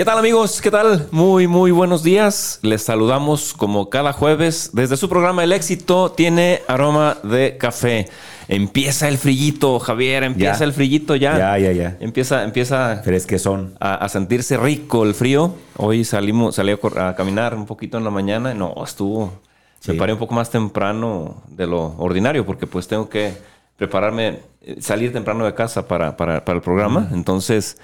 ¿Qué tal amigos? ¿Qué tal? Muy, muy buenos días. Les saludamos como cada jueves desde su programa El éxito tiene aroma de café. Empieza el frillito, Javier, empieza el frillito ya. Ya, ya, ya. Empieza, empieza Fresquezón. a, a sentirse rico el frío. Hoy salimos, salí a, caminar un poquito en la mañana. No, estuvo. Sí. Me paré un poco más temprano de lo ordinario porque pues tengo que prepararme, eh, salir temprano de casa para, para- para el programa. Entonces,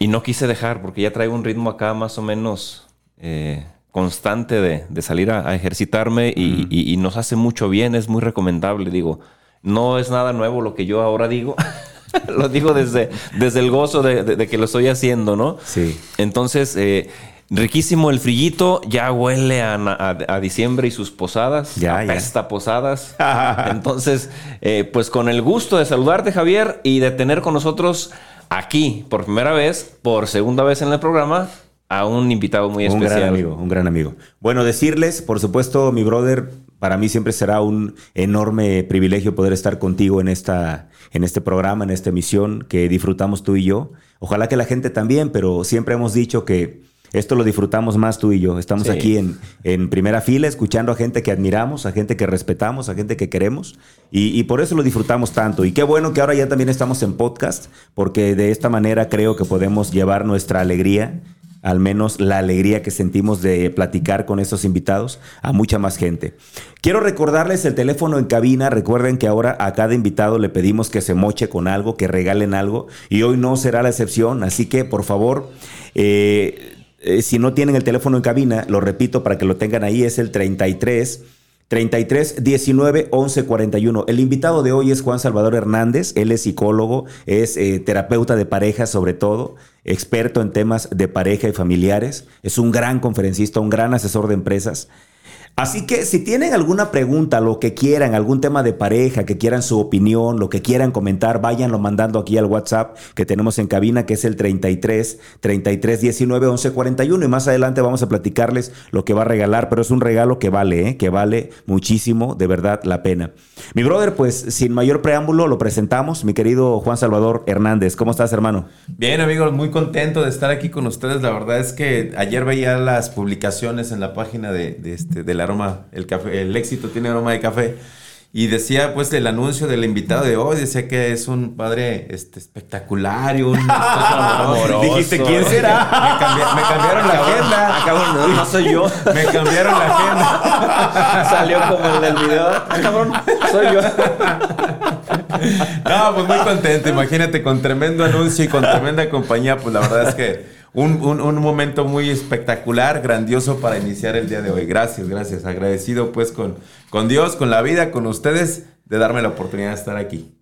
y no quise dejar porque ya traigo un ritmo acá más o menos eh, constante de, de salir a, a ejercitarme y, y- y nos hace mucho bien, es muy recomendable. Digo, no es nada nuevo lo que yo ahora digo. lo digo desde, desde el gozo de, de- de que lo estoy haciendo, ¿no? Sí. Entonces, eh, riquísimo el frillito, ya huele a, na- a- a diciembre y sus posadas, Ya, ya. apesta a posadas. Entonces, eh, pues con el gusto de saludarte, Javier, y de tener con nosotros aquí, por primera vez, por segunda vez en el programa, a un invitado muy Un especial. gran amigo, un gran amigo. Bueno, decirles, por supuesto, mi brother, para mí siempre será un enorme privilegio poder estar contigo en esta, en este programa, en esta emisión que disfrutamos tú y yo. Ojalá que la gente también, pero siempre hemos dicho que esto lo disfrutamos más tú y yo. Estamos Sí. aquí en, en primera fila, escuchando a gente que admiramos, a gente que respetamos, a gente que queremos. Y, y por eso lo disfrutamos tanto. Y qué bueno que ahora ya también estamos en podcast, porque de esta manera creo que podemos llevar nuestra alegría al menos la alegría que sentimos de platicar con estos invitados a mucha más gente. Quiero recordarles el teléfono en cabina. Recuerden que ahora a cada invitado le pedimos que se moche con algo, que regalen algo. Y hoy no será la excepción. Así que, por favor, eh, eh, si no tienen el teléfono en cabina, lo repito para que lo tengan ahí, es el 33 33 19 11 41. El invitado de hoy es Juan Salvador Hernández. Él es psicólogo, es eh, terapeuta de pareja, sobre todo, experto en temas de pareja y familiares. Es un gran conferencista, un gran asesor de empresas. Así que si tienen alguna pregunta, lo que quieran, algún tema de pareja, que quieran su opinión, lo que quieran comentar, váyanlo mandando aquí al WhatsApp que tenemos en cabina, que es el 33 33 19 11 41. Y más adelante vamos a platicarles lo que va a regalar, pero es un regalo que vale, ¿eh? que vale muchísimo, de verdad, la pena. Mi brother, pues sin mayor preámbulo, lo presentamos, mi querido Juan Salvador Hernández. ¿Cómo estás, hermano? Bien, amigos, muy contento de estar aquí con ustedes. La verdad es que ayer veía las publicaciones en la página de, de este, del aroma, el café, el éxito tiene aroma de café. Y decía, pues, el anuncio del invitado de hoy, decía que es un padre este, espectacular y un amoroso. Dijiste, ¿quién será? Me, cambi- me cambiaron la agenda. Cabrón, no, no soy yo. Me cambiaron la agenda. Salió como el del video. Ah, cabrón, soy yo. No, pues muy contento. Imagínate, con tremendo anuncio y con tremenda compañía, pues la verdad es que un, un- un momento muy espectacular, grandioso para iniciar el día de hoy. Gracias, gracias. Agradecido pues con, con Dios, con la vida, con ustedes, de darme la oportunidad de estar aquí.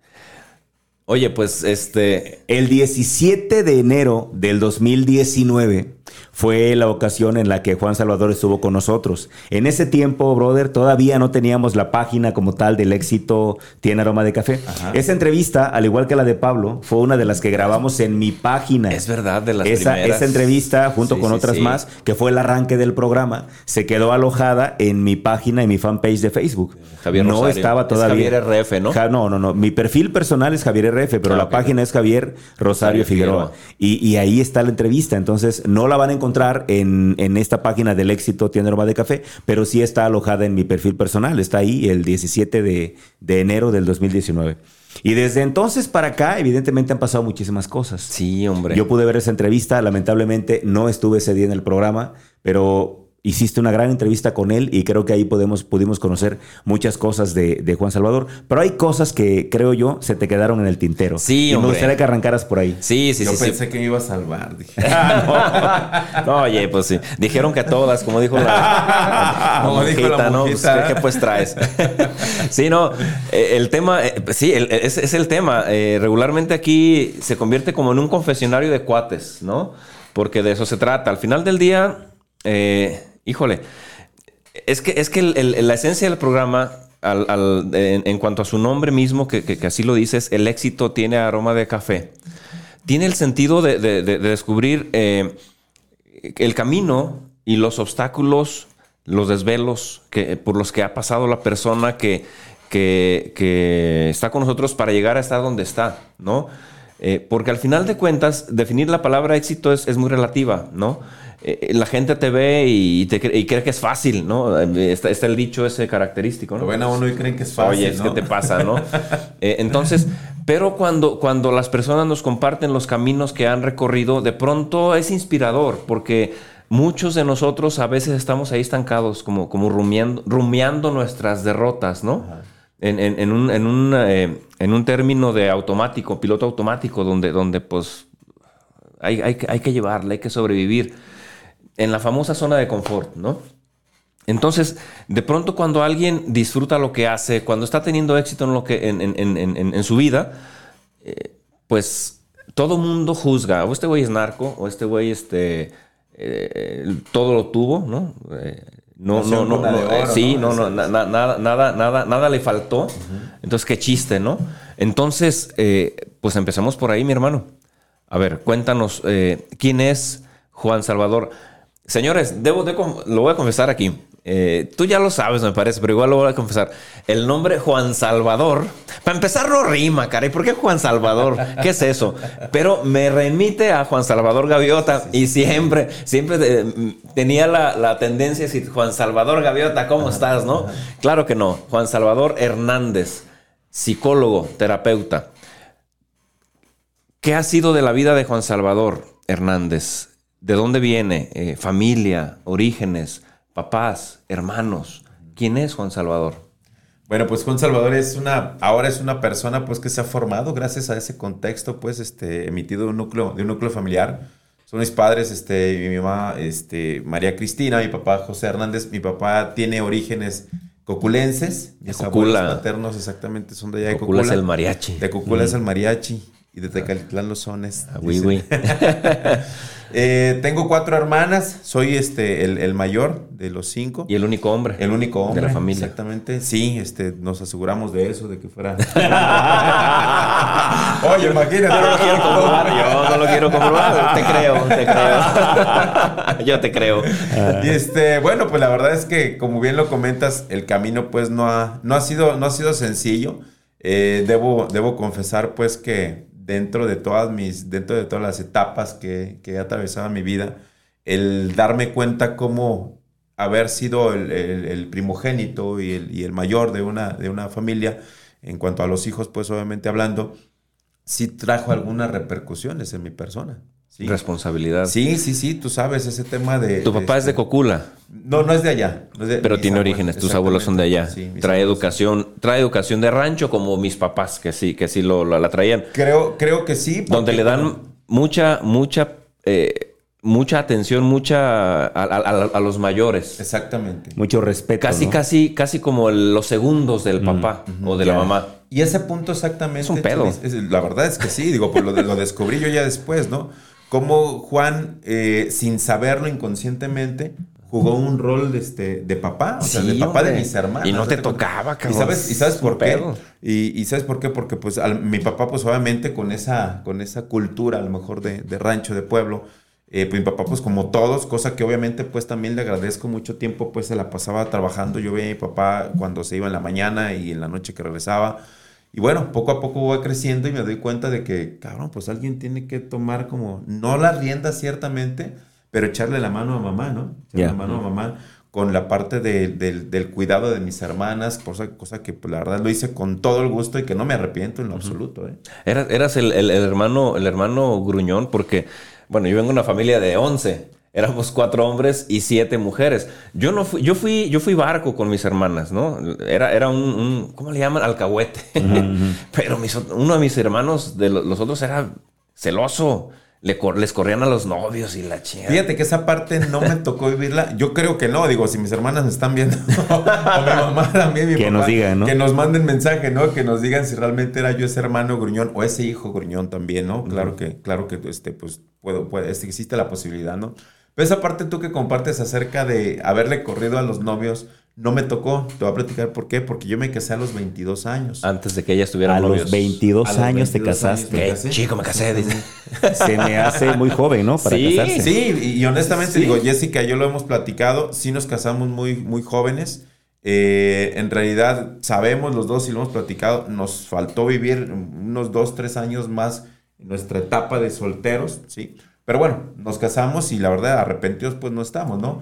Oye, pues este. El 17 de enero del 2019 fue la ocasión en la que Juan Salvador estuvo con nosotros. En ese tiempo, brother, todavía no teníamos la página como tal del éxito Tiene Aroma de Café. Esa entrevista, al igual que la de Pablo, fue una de las que grabamos en mi página. Es verdad, de las esa, primeras. esa entrevista, junto Sí, con sí, otras sí. más, que fue el arranque del programa, se quedó alojada en mi página, en mi fanpage de Facebook. Javier no Rosario. estaba Es todavía. Javier RF, ¿no? Ja- no, no, no. Mi perfil personal es Javier RF, pero Ah, la página es Javier Rosario Rosario Figueroa. Y, y ahí está la entrevista. Entonces, no la van a encontrar en, en esta página del éxito Tienda Aroma de Café, pero sí está alojada en mi perfil personal. Está ahí el 17 de, de enero del 2019. Y desde entonces para acá, evidentemente han pasado muchísimas cosas. Sí, hombre. Yo pude ver esa entrevista, lamentablemente no estuve ese día en el programa, pero hiciste una gran entrevista con él y creo que ahí podemos, pudimos conocer muchas cosas de, de Juan Salvador. Pero hay cosas que creo yo se te quedaron en el tintero. Sí, y me gustaría que arrancaras por ahí. Sí, sí, Yo sí. sí. pensé que me iba a salvar. Dije. No, oye, pues sí. Dijeron que a todas, como dijo la, la Como dijo la ¿no? Pues. ¿qué, qué, pues traes? Sí, no, eh, el tema, eh, sí, el- es, es el tema. Eh, regularmente aquí se convierte como en un confesionario de cuates, ¿no? Porque de eso se trata. Al final del día, eh, híjole, es que, es que la esencia del programa en, cuanto a su nombre mismo, que, así lo dices, el éxito tiene aroma de café. Tiene el sentido de, de- de- de descubrir eh, el camino y los obstáculos, los desvelos que, por los que ha pasado la persona que, está con nosotros para llegar a estar donde está, ¿no? Eh, porque al final de cuentas, definir la palabra éxito es muy relativa, ¿no? Eh, la gente te ve y, te y cree que es fácil, ¿no? Eh, Está, está el dicho ese característico, ¿no? Lo ven a uno y creen que es fácil. Oye, es ¿no? que te pasa, ¿no? Eh, entonces, pero cuando, cuando las personas nos comparten los caminos que han recorrido, de pronto es inspirador, porque muchos de nosotros a veces estamos ahí estancados, como, como rumiando, rumiando nuestras derrotas, ¿no? En, en- en un, en, un, eh, en un término de automático, piloto automático, donde, donde pues hay, hay, que- hay que llevarla, hay que sobrevivir. En la famosa zona de confort, ¿no? Entonces, de pronto cuando alguien disfruta lo que hace, cuando está teniendo éxito en, lo que, en, en- en- en- en su vida, eh, pues todo mundo juzga, o este güey es narco, o este güey este, eh, todo lo tuvo, ¿no? Eh, no, no, no, oro, sí, ¿no? no, no, na- na- nada, nada, nada, nada le faltó. Entonces, qué chiste, ¿no? Entonces, pues empezamos por ahí, mi hermano. A ver, cuéntanos, ¿quién es Juan Salvador? Señores, debo de lo voy a confesar aquí. Eh, tú ya lo sabes, me parece, pero igual lo voy a confesar. El nombre Juan Salvador, para empezar, no rima, caray. ¿Por qué Juan Salvador? ¿Qué es eso? Pero me remite a Juan Salvador Gaviota y siempre, siempre eh, tenía la, la tendencia a decir, Juan Salvador Gaviota, ¿cómo estás? ¿No? Claro que no. Juan Salvador Hernández, psicólogo, terapeuta. ¿Qué ha sido de la vida de Juan Salvador Hernández? ¿De dónde viene? Eh, familia, orígenes, papás, hermanos. ¿Quién es Juan Salvador? Bueno, pues Juan Salvador es una, ahora es una persona pues que se ha formado gracias a ese contexto pues este emitido de un núcleo, de un núcleo familiar. Son mis padres, este, mi mamá, este, María Cristina, mi papá José Hernández. Mi papá tiene orígenes coculenses. Mis Cocula. paternos exactamente son de allá de Cocula Cocula. es el mariachi. De Cocula es el mariachi y de Tecalitlán los sones. Ah, oui. Eh, tengo cuatro hermanas, soy este, el, el mayor de los cinco. Y el único hombre. El único hombre. De la familia. Exactamente. Sí, este, nos aseguramos de eso, de que fuera. Oye, imagínate. Yo no lo quiero comprobar, yo no lo quiero comprobar. Te creo, te creo. yo te creo. Y este, bueno, pues la verdad es que, como bien lo comentas, el camino, pues, no ha, no ha sido, no ha sido sencillo. Eh, debo, debo confesar, pues, que dentro de todas mis, dentro de todas las etapas que, que he atravesado en mi vida, el darme cuenta cómo haber sido el, el- primogénito y el, y el mayor de una, de una familia, en cuanto a los hijos, pues obviamente hablando, sí trajo algunas repercusiones en mi persona. Sí, Responsabilidad. sí, sí, sí, tú sabes ese tema de... Tu papá es de este- Cocula, No, no es de allá. no es de- pero tiene abuelos, orígenes. Tus abuelos son de allá. Sí, trae abuelos. educación, trae educación de rancho como mis papás, que sí, que sí lo, la, la traían. Creo, creo que sí. porque donde le dan mucha, mucha, eh, mucha atención, mucha a, a- a- a los mayores. Exactamente. Mucho respeto. Casi, ¿no? casi, casi como el- los segundos del papá o de la mamá. Y ese punto exactamente. Es un pedo. Es- la verdad es que sí, digo, pues lo, lo descubrí yo ya después, ¿no? Cómo Juan, eh, sin saberlo inconscientemente, jugó un rol de, este, de papá, o sea, Sí, de papá de mis hermanos. Y no te tocaba, ¿Y cabrón. sabes, y sabes Es un por qué? Y, y sabes por qué? Porque pues al- mi papá, pues obviamente con esa, con esa cultura a lo mejor de, de rancho, de pueblo, eh, pues mi papá pues como todos, cosa que obviamente pues también le agradezco mucho tiempo, pues se la pasaba trabajando. Yo veía a mi papá cuando se iba en la mañana y en la noche que regresaba. Y bueno, poco a poco voy creciendo y me doy cuenta de que, cabrón, pues alguien tiene que tomar como, no la rienda ciertamente, pero echarle la mano a mamá, ¿no? Echarle la mano a mamá con la parte de- del, del cuidado de mis hermanas, cosa, cosa que pues, la verdad lo hice con todo el gusto y que no me arrepiento en lo absoluto. ¿eh? Eras, eras el, el- el hermano, el hermano gruñón, porque, bueno, yo vengo de una familia de 11. Éramos cuatro hombres y siete mujeres. Yo no fui, yo fui, yo fui barco con mis hermanas, ¿no? Era, era un, un- ¿cómo le llaman? Alcahuete. Pero mis ot- uno de mis hermanos, de lo- los otros, era celoso. Le cor- les corrían a los novios y la chingada. Fíjate que esa parte no me tocó vivirla. Yo creo que no, digo, si mis hermanas me están viendo, o mi mamá también, mi Que papá, nos digan, ¿no? Que nos manden mensaje, ¿no? Que nos digan si realmente era yo ese hermano gruñón o ese hijo gruñón también, ¿no? Claro que, claro que, este, pues, puedo, puede, este, existe la posibilidad, ¿no? Pero esa parte tú que compartes acerca de haberle corrido a los novios, no me tocó. Te voy a platicar por qué. Porque yo me casé a los 22 años. Antes de que ella estuviera A novios. los 22 A los años te 22 años casaste. me Qué casé. chico me casé, dice. Se me hace muy joven, ¿no? Para Sí, casarse. Sí, y, y honestamente Sí. digo, Jessica y yo lo hemos platicado, sí nos casamos muy, muy jóvenes. Eh, en realidad sabemos los dos y lo hemos platicado, nos faltó vivir unos dos, tres años más en nuestra etapa de solteros, ¿sí? Pero bueno, nos casamos y la verdad arrepentidos pues no estamos, ¿no?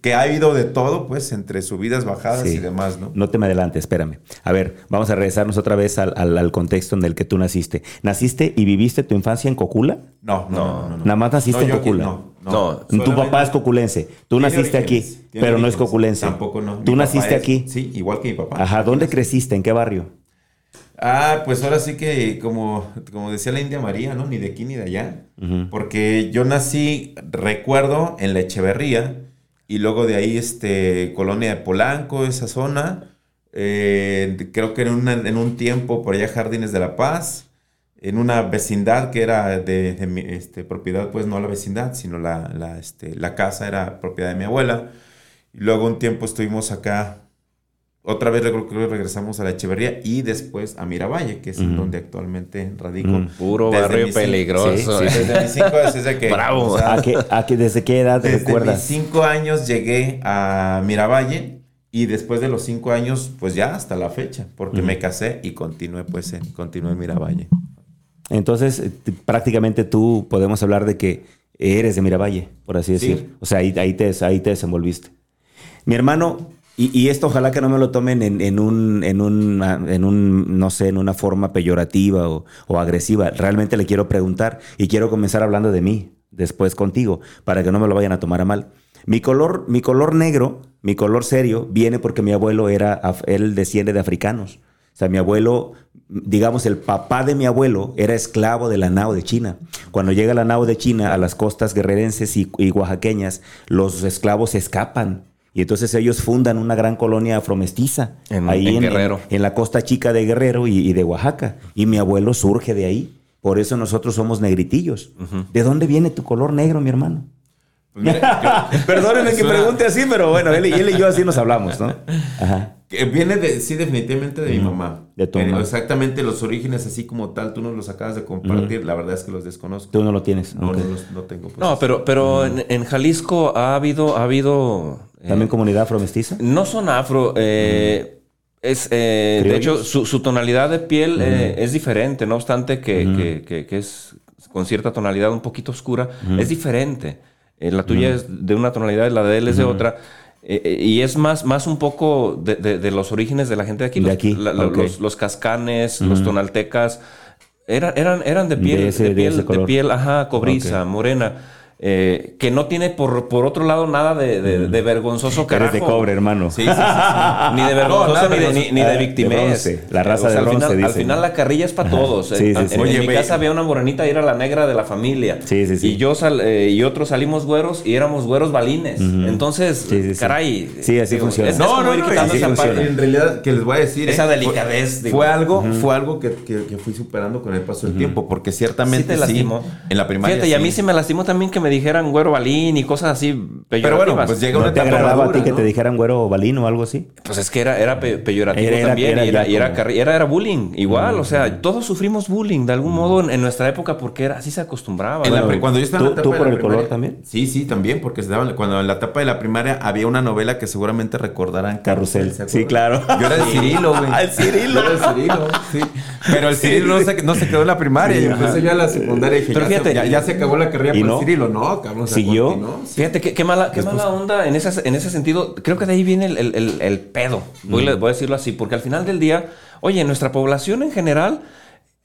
Que ha habido de todo pues entre subidas, bajadas Sí. y demás, ¿no? No te me adelantes, espérame. A ver, vamos a regresarnos otra vez al, al- al contexto en el que tú naciste. ¿Naciste y viviste tu infancia en Cocula? No, no, no. no, no. Nada más naciste No, en yo aquí Cocula. no, No, Tu Solamente- papá es coculense. Tú naciste aquí, orígenes, pero no es coculense. Tampoco no. Tú Mi naciste es- aquí. Sí, igual que mi papá. Ajá, ¿dónde creciste? ¿En qué barrio? Ah, pues ahora sí que como, como decía la India María, ¿no? Ni de aquí ni de allá. Porque yo nací, recuerdo, en la Echeverría y luego de ahí, este, Colonia de Polanco, esa zona. Eh, creo que en, una- en un tiempo por allá Jardines de la Paz, en una vecindad que era de, de mi este, propiedad, pues no la vecindad, sino la, la, este, la casa era propiedad de mi abuela. Y luego un tiempo estuvimos acá otra vez creo que regresamos a la Echeverría y después a Miravalle, que es donde actualmente radico. Puro Desde barrio mis peligroso. Sí, eh. sí. Desde mis cinco años, desde que... Bravo. o sea, ¿A ¿Desde qué edad desde mis recuerdas? cinco años llegué a Miravalle y después de los cinco años, pues ya hasta la fecha, porque me casé y continué pues en, continué en Miravalle. Entonces, eh, prácticamente tú podemos hablar de que eres de Miravalle, por así Sí. decir. O sea, ahí, ahí, te, ahí te desenvolviste. Mi hermano, y, esto ojalá que no me lo tomen en, un, en, un, en un, no sé, en una forma peyorativa o, agresiva. Realmente le quiero preguntar y quiero comenzar hablando de mí, después contigo, para que no me lo vayan a tomar a mal. Mi color, mi color negro, mi color serio, viene porque mi abuelo era, él desciende de africanos. O sea, mi abuelo, digamos, el papá de mi abuelo era esclavo de la nao de China. Cuando llega la nao de China a las costas guerrerenses y, y oaxaqueñas, los esclavos escapan. Y entonces ellos fundan una gran colonia afromestiza. En- ahí en Guerrero. En, la costa chica de Guerrero y, y de Oaxaca. Y mi abuelo surge de ahí. Por eso nosotros somos negritillos. ¿De dónde viene tu color negro, mi hermano? Es que pregunte así, pero bueno, él, y- él y yo así nos hablamos, ¿no? Ajá. Que viene de, sí, definitivamente de mi mamá. de tu Eh, mamá. Exactamente los orígenes, así como tal, tú nos los acabas de compartir. La verdad es que los desconozco. Tú no lo tienes. No, no, los- no tengo. pues. No, pero, pero en, en Jalisco ha habido, ha habido. eh, ¿También comunidad afromestiza? no son afro. eh, es, eh, de hecho, su, su tonalidad de piel eh, es diferente, no obstante que, que- que- que es con cierta tonalidad un poquito oscura, es diferente. Eh, la tuya es de una tonalidad, la de él es de otra. Eh, eh, y es más, más un poco de, de- de los orígenes de la gente de aquí. De Los- aquí, la- los, los cascanes, los tonaltecas, eran, eran, eran de piel, de, ese- de piel, de piel, ajá, cobriza, morena. Eh, que no tiene por, por otro lado nada de, de- de vergonzoso carajo. Eres de cobre, hermano. Sí, sí, sí, sí. Ni de vergonzoso, nada ni, de, vergonzoso. ni, ni de Ah, de victimez. La raza O sea, de al bronce, final, Al final la carrilla es para todos. Sí, En- sí, en, sí. en Oye, mi casa había una morenita y era la negra de la familia. Sí, sí, sí. Y yo sal- eh, y otros salimos güeros y éramos güeros balines. Entonces, Sí, sí, sí. caray. Sí, así funciona. Es, No, No, no, ir no, esa parte. En realidad, que les voy a decir. Esa eh, delicadez, Fue, digo. fue algo, fue algo que, que- que fui superando con el paso del tiempo, porque Sí ciertamente te lastimó. en la primaria. Fíjate, y a mí sí. sí me lastimó también que me dijeran güero balín y cosas así Pero bueno, peyorativas. pues llega ¿No una te etapa agradaba a ti madura, que ¿no? te dijeran güero balín o algo así? Pues es que era, era pe- peyorativo Era- era- también era y, era, ya y era, como- carri- era, era bullying igual, o sea, todos sufrimos bullying de algún modo en, en nuestra época porque era, así se acostumbraba. En cuando yo estaba en ¿tú- la etapa tú de por la el color también? Sí, sí, también, porque se daban, cuando en la etapa de la primaria había una novela que seguramente recordarán. Carrusel. ¿se Sí, claro. Yo era el Cirilo, güey. El Cirilo. Yo era el Cirilo, sí. Pero el Cirilo no se, no se quedó en la primaria. Sí, y ajá. empecé yo a la secundaria y dije, Pero ya, fíjate- ya, ya se acabó la carrera ¿Y por el Cirilo. No, cabrón, se ¿Siguió? continuó, sí. Fíjate, qué, qué mala, qué mala onda en, esas, en ese sentido. Creo que de ahí viene el, el- el- el pedo. Voy, a- voy a decirlo así, porque al final del día, oye, nuestra población en general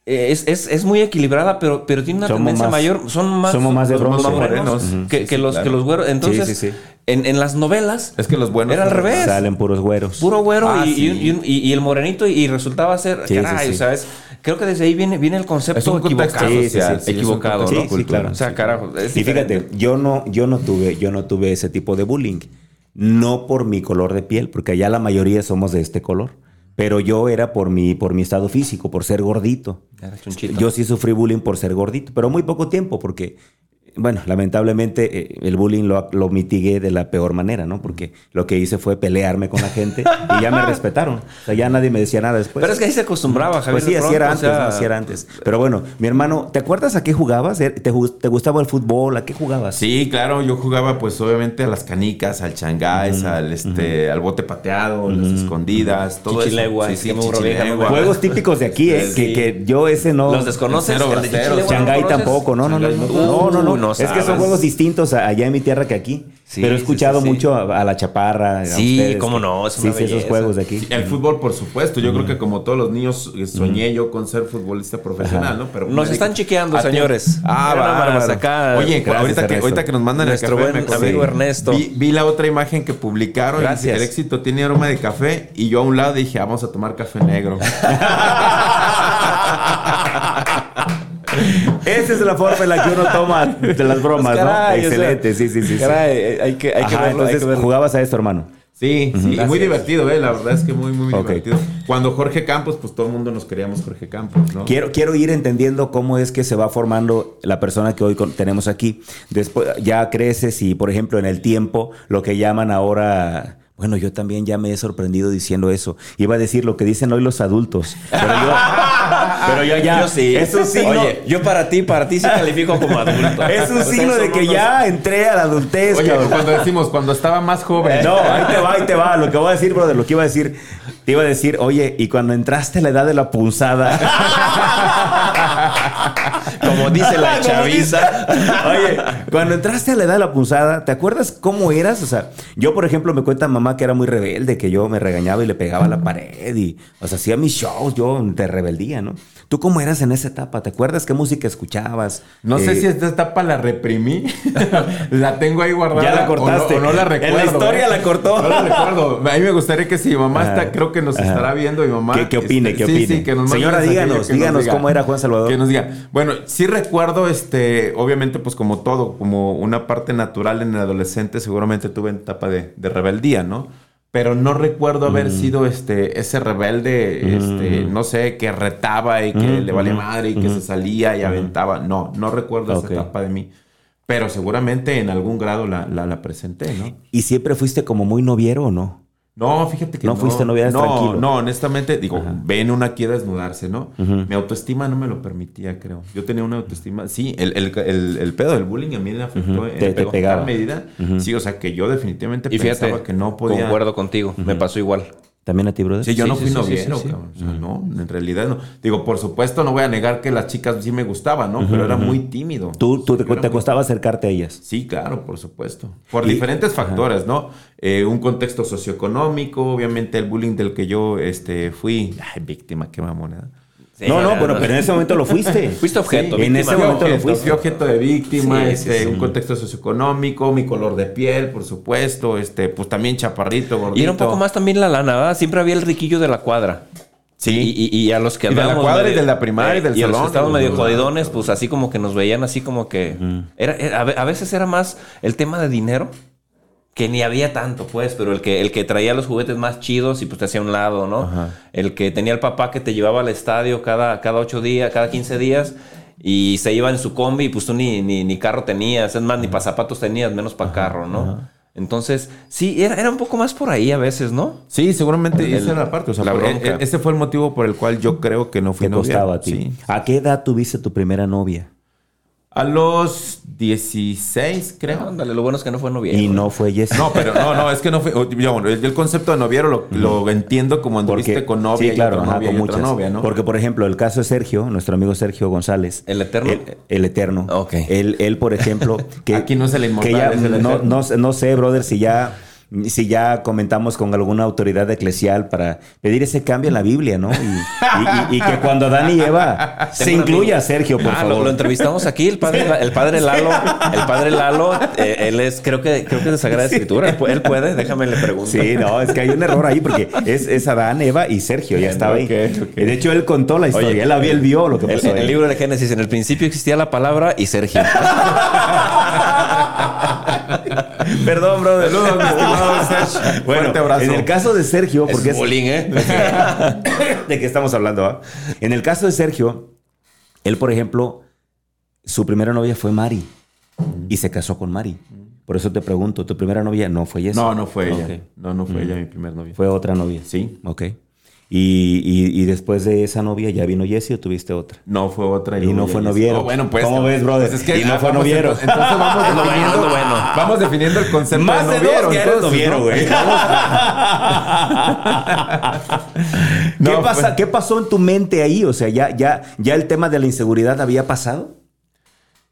eh, es, es- es muy equilibrada, pero, pero tiene una Somos tendencia más- mayor. Son más, somos más de bronce. morenos Ujú. que, los, claro. que los güeros. Entonces, Sí, sí, sí. En, en las novelas, Es que los buenos. Era al revés. Salen puros güeros. puro güero Ah, y, sí. y- y- y- y el morenito y, resultaba ser caray, sí. o sea, es- creo que desde ahí viene, viene el concepto Es un equivocado. Sí, sí, claro. O sea, carajo. es Y fíjate, yo no, yo no tuve, yo no tuve ese tipo de bullying. No por mi color de piel, porque allá la mayoría somos de este color. Pero yo era por mi, por mi estado físico, por ser gordito. Yo sí sufrí bullying por ser gordito, pero muy poco tiempo, porque bueno, lamentablemente eh, el bullying lo, lo mitigué de la peor manera, ¿no? Porque lo que hice fue pelearme con la gente y ya me respetaron. O sea, ya nadie me decía nada después. Pero es que ahí se acostumbraba, Javier. Pues sí, así era antes, o sea, ¿no? así era antes. Pero bueno, mi hermano, ¿te acuerdas a qué jugabas? ¿Te, te gustaba el fútbol? ¿A qué jugabas? Sí, claro, yo jugaba pues obviamente a las canicas, al changáis, al este, al bote pateado, las escondidas, todo Chichilegua, eso. aburro bien, chichilegua. Juegos típicos de aquí, ¿eh? Sí. Que, que yo ese no... ¿Los desconoces? Cero El de tampoco, no, no, no, no, no, no, no, Es que son juegos distintos a- allá en mi tierra que aquí. Sí, Pero he escuchado sí, sí. mucho a, a la chaparra. a Sí, ustedes, cómo no, es Sí, una sí, esos juegos de aquí. El fútbol, por supuesto. Yo creo que como todos los niños eh, soñé yo con ser futbolista profesional, ¿no? Pero Nos están chequeando, a ti- señores. Ah, Mira nada más, bárbaro. acá. Oye, Gracias, ahorita, que, ahorita que nos mandan Nuestro el café, buen amigo Ernesto. Vi, vi la otra imagen que publicaron. y Gracias. El éxito tiene aroma de café. Y yo a un lado dije, vamos a tomar café negro. Esa es la forma en la que uno toma de las bromas, Pues, caray, ¿no? o sea, Excelente, sí, sí, sí. Caray, eh, hay que, hay que entonces que verlo. jugabas a esto, hermano. Sí, sí, Gracias. muy divertido, ¿eh? La verdad es que muy, muy divertido. Cuando Jorge Campos, pues todo el mundo nos queríamos Jorge Campos, ¿no? Quiero, quiero ir entendiendo cómo es que se va formando la persona que hoy con- tenemos aquí. Después ya creces y, por ejemplo, en el tiempo, lo que llaman ahora. Bueno, yo también ya me he sorprendido diciendo eso. Iba a decir lo que dicen hoy los adultos. Pero yo, pero yo ya. Yo sí. Es un signo. Oye, yo para ti, para ti sí califico como adulto. es un O sea, signo de que ya entré a la adultez, Oye, cabrón. cuando decimos, cuando estaba más joven. No, ahí te va, ahí te va. Lo que voy a decir, brother, lo que iba a decir, te iba a decir, oye, y cuando entraste a la edad de la punzada. Como dice la chaviza. Oye, cuando entraste a la edad de la punzada, ¿te acuerdas cómo eras? O sea, yo, por ejemplo, me cuenta mamá que era muy rebelde, que yo me regañaba y le pegaba a la pared y, o sea, hacía mis shows, yo de rebeldía, ¿no? ¿Tú cómo eras en esa etapa? ¿Te acuerdas qué música escuchabas? No sé Eh, si esta etapa la reprimí. la tengo ahí guardada. Ya la o no- cortaste. O no, la En la recuerdo. historia ¿eh? la cortó. No la recuerdo. A mí me gustaría que si mi mamá está, creo que nos Ajá. estará viendo. Mi mamá. ¿Qué- qué opine, este, qué sí, opine? sí, que nos mande Señora, díganos, díganos diga. cómo era Juan Salvador. Que nos diga. Bueno, sí recuerdo, este, obviamente, pues como todo, como una parte natural en el adolescente, seguramente tuve etapa de, de rebeldía, ¿no? Pero no recuerdo haber Mm. sido este, ese rebelde, este, no sé, que retaba y que Mm, le valía mm, madre y que mm. se salía y aventaba. No, no recuerdo Ok. esa etapa de mí. Pero seguramente en algún grado la, la, la presenté, ¿no? ¿Y siempre fuiste como muy noviero o no? No, fíjate que No no. fuiste novia, no, tranquilo. No, honestamente, digo, Ajá. ven una aquí a desnudarse, ¿no? Mi autoestima no me lo permitía, creo. Yo tenía una autoestima. Sí, el, el, el, el pedo del bullying a mí me afectó Te- te tal pegaba. medida. Sí, o sea, que yo definitivamente Y fíjate, pensaba que no podía. concuerdo contigo. Me pasó igual. ¿También a ti, brother? Sí, yo Sí, no sí, fui sí, noviero, sí, sí. cabrón. O sea, no, en realidad no. Digo, por supuesto, no voy a negar que las chicas sí me gustaban, ¿no? Pero era muy tímido. ¿Tú, tú te, muy- costaba acercarte a ellas? Sí, claro, por supuesto. Por Y- diferentes factores, ¿no? Eh, un contexto socioeconómico, obviamente el bullying del que yo este, fui ay, víctima, qué mamona. Sí, no, no, pero, pero en ese momento lo fuiste. Fuiste objeto. Sí, en ese momento lo fuiste. fui objeto de víctima, Sí, este, sí. un contexto socioeconómico, mi color de piel, por supuesto, este, pues también chaparrito, gordito. Y era un poco más también la lana, ¿verdad? Siempre había el riquillo de la cuadra. Sí. Y, y- y a los que Y de la cuadra y medio- de la primaria y del y a los que salón, estábamos y medio jodidones, pues así como que nos veían así como que... era, a veces era más el tema de dinero, que ni había tanto, pues, pero el que, el que traía los juguetes más chidos y pues te hacía a un lado, ¿no? Ajá. El que tenía el papá que te llevaba al estadio cada, cada ocho días, cada 15 días... Y se iba en su combi y pues tú ni, ni, ni carro tenías, es más, ni para zapatos tenías, menos para carro, ¿no? Entonces, sí, era, era un poco más por ahí a veces, ¿no? Sí, seguramente El- esa era la parte. O sea, la bronca. e- ese fue el motivo por el cual yo creo que no fui Te novia. costaba a ti. Sí. ¿A qué edad tuviste tu primera novia? A los 16, creo. Ándale, lo bueno es que no fue novia. Y no fue Jessica. No, pero no, no, es que no fue. yo, bueno, el, concepto de noviero lo, lo entiendo como anduviste con novia sí, claro, y otra ajá, novia con y otra novia, ¿no? Porque, por ejemplo, el caso de Sergio, nuestro amigo Sergio González. ¿El Eterno? El, el Eterno. Ok. Él, él, por ejemplo, que, Aquí no es el inmortal, que ya, es el no, no, no sé, brother, si ya, si ya comentamos con alguna autoridad eclesial para pedir ese cambio en la Biblia, ¿no? Y, y- y- y que cuando Adán y Eva se incluya a Sergio, por Ah, lo, favor. lo entrevistamos aquí, el padre, el padre Lalo. El padre Lalo, eh, él es, creo que, creo que es de Sagrada Escritura. Él pu- Él puede, déjame le pregunto. Sí, no, es que hay un error ahí porque es, es Adán, Eva y Sergio, ya estaba ahí. De hecho, él contó la historia, Oye, él, había- él vio lo que El, pasó. el ahí. libro de Génesis, en el principio existía la palabra y Sergio. Perdón, brother. Saludos, mi estimado Sergio. Bueno, Fuerte abrazo. en el caso de Sergio, porque es bullying, ¿eh? ¿De qué estamos hablando? ah? En el caso de Sergio, él, por ejemplo, su primera novia fue Mari. y se casó con Mari. Por eso te pregunto, ¿tu primera novia no fue Jessie? No, no fue ella. No, no fue ella mi primer novia. Fue otra novia. Sí. Ok. Y, y- y después de esa novia ya vino Jessie o tuviste otra? No fue otra. Y luego no fue noviero. Oh, bueno, pues. ¿Cómo ves, brother? pues es que, Y no ah, fue vamos, noviero. Entonces, entonces vamos definiendo, bueno. Vamos definiendo el concepto Más de de noviero. dos ya eres entonces, noviero, ¿no? güey. No, ¿Qué, pasa, fue- ¿Qué pasó en tu mente ahí? O sea, ¿ya, ya, ¿ya el tema de la inseguridad había pasado?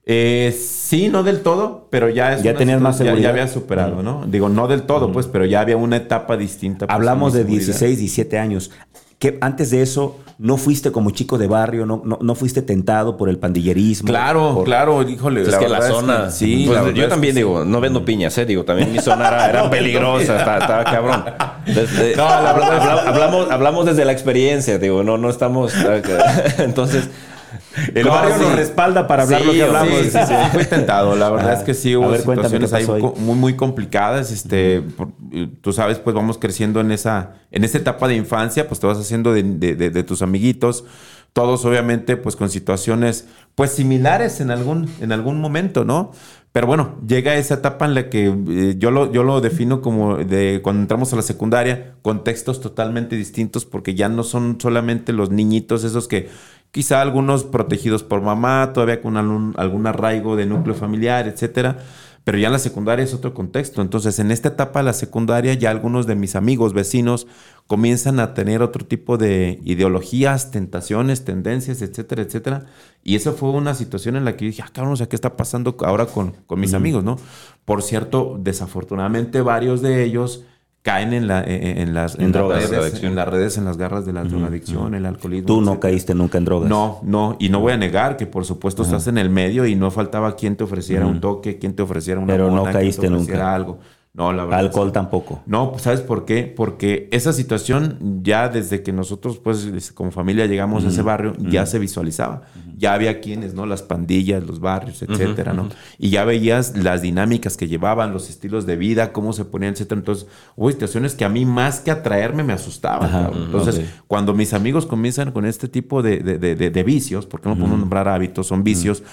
Eh, sí, no del todo, pero ya es Ya tenías más situ- ya- Ya, seguridad. había superado, ¿no? Digo, no del todo, pues, pero ya había una etapa distinta. pues, Hablamos de seguridad. 16, 17 años. ¿Qué, antes de eso, ¿no fuiste como chico de barrio? ¿No, no, no fuiste tentado por el pandillerismo? Claro, Por- claro, híjole. Es que la verdad es zona. que sí, pues la yo es que también sí. digo, no vendo piñas, ¿eh? Digo, también mi zona era, era peligrosa, estaba, estaba cabrón. Desde- No, la hablamos, hablamos desde la experiencia, digo, no, no estamos. Entonces. El No, barrio sí. nos respalda para hablar Sí, lo que hablamos. Sí, fui tentado. La verdad Ah, es que sí hubo ver, situaciones ahí muy, muy complicadas. Este, por- eh, tú sabes, pues vamos creciendo en esa, en esa etapa de infancia, pues te vas haciendo de, de- de- de tus amiguitos. Todos, obviamente, pues con situaciones, pues similares en algún, en algún momento, ¿no? Pero bueno, llega esa etapa en la que eh, yo, lo, yo lo defino como de cuando entramos a la secundaria, contextos totalmente distintos, porque ya no son solamente los niñitos, esos que quizá algunos protegidos por mamá, todavía con algún, algún arraigo de núcleo familiar, etcétera. Pero ya en la secundaria es otro contexto. Entonces, en esta etapa de la secundaria, ya algunos de mis amigos, vecinos, comienzan a tener otro tipo de ideologías, tentaciones, tendencias, etcétera, etcétera. Y esa fue una situación en la que dije, ah, cabrón, o sea, ¿qué está pasando ahora con, con mis amigos, no? Por cierto, desafortunadamente, varios de ellos caen en, la, en, en las, En en las drogas, redes, en las redes, en las garras de la drogadicción, el alcoholismo. Tú no etcétera. caíste nunca en drogas. No, no, y no voy a negar que por supuesto estás en el medio y no faltaba quien te ofreciera un toque, quien te ofreciera una Pero no mona, quien te caíste ofreciera nunca. algo. No, la verdad. Alcohol es tampoco. No, pues, ¿sabes por qué? Porque esa situación ya desde que nosotros, pues, es- como familia llegamos a ese barrio, ya se visualizaba. Ya había quienes, ¿no? Las pandillas, los barrios, etcétera, ¿no? Y ya veías las dinámicas que llevaban, los estilos de vida, cómo se ponían, etcétera. Entonces, hubo situaciones que a mí más que atraerme me asustaban. Ajá. Entonces, cuando mis amigos comienzan con este tipo de, de- de- de- de vicios, porque no podemos nombrar hábitos, son vicios,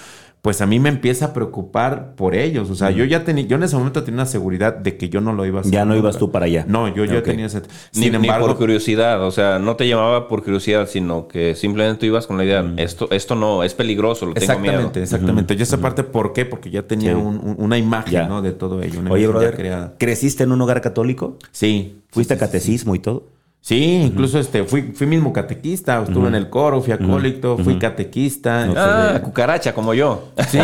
pues a mí me empieza a preocupar por ellos. O sea, yo ya tenía, yo en ese momento tenía una seguridad de que yo no lo iba a hacer. Ya no nunca. ibas tú para allá. No, yo ya tenía ese. Sin ni embargo, por curiosidad, o sea, no te llamaba por curiosidad, sino que simplemente tú ibas con la idea, esto, esto no, es peligroso, lo tengo miedo. Exactamente, exactamente. Yo esa parte, ¿por qué? Porque ya tenía Sí. un- un- una imagen, Ya. ¿no? De todo ello. una Oye, brother, creada. ¿creciste en un hogar católico? Sí. ¿Fuiste sí, a catecismo y todo? Sí, incluso este, fui, fui mismo catequista, estuve en el coro, fui acólito, fui catequista. Ah, este, cucaracha, como yo. Sí,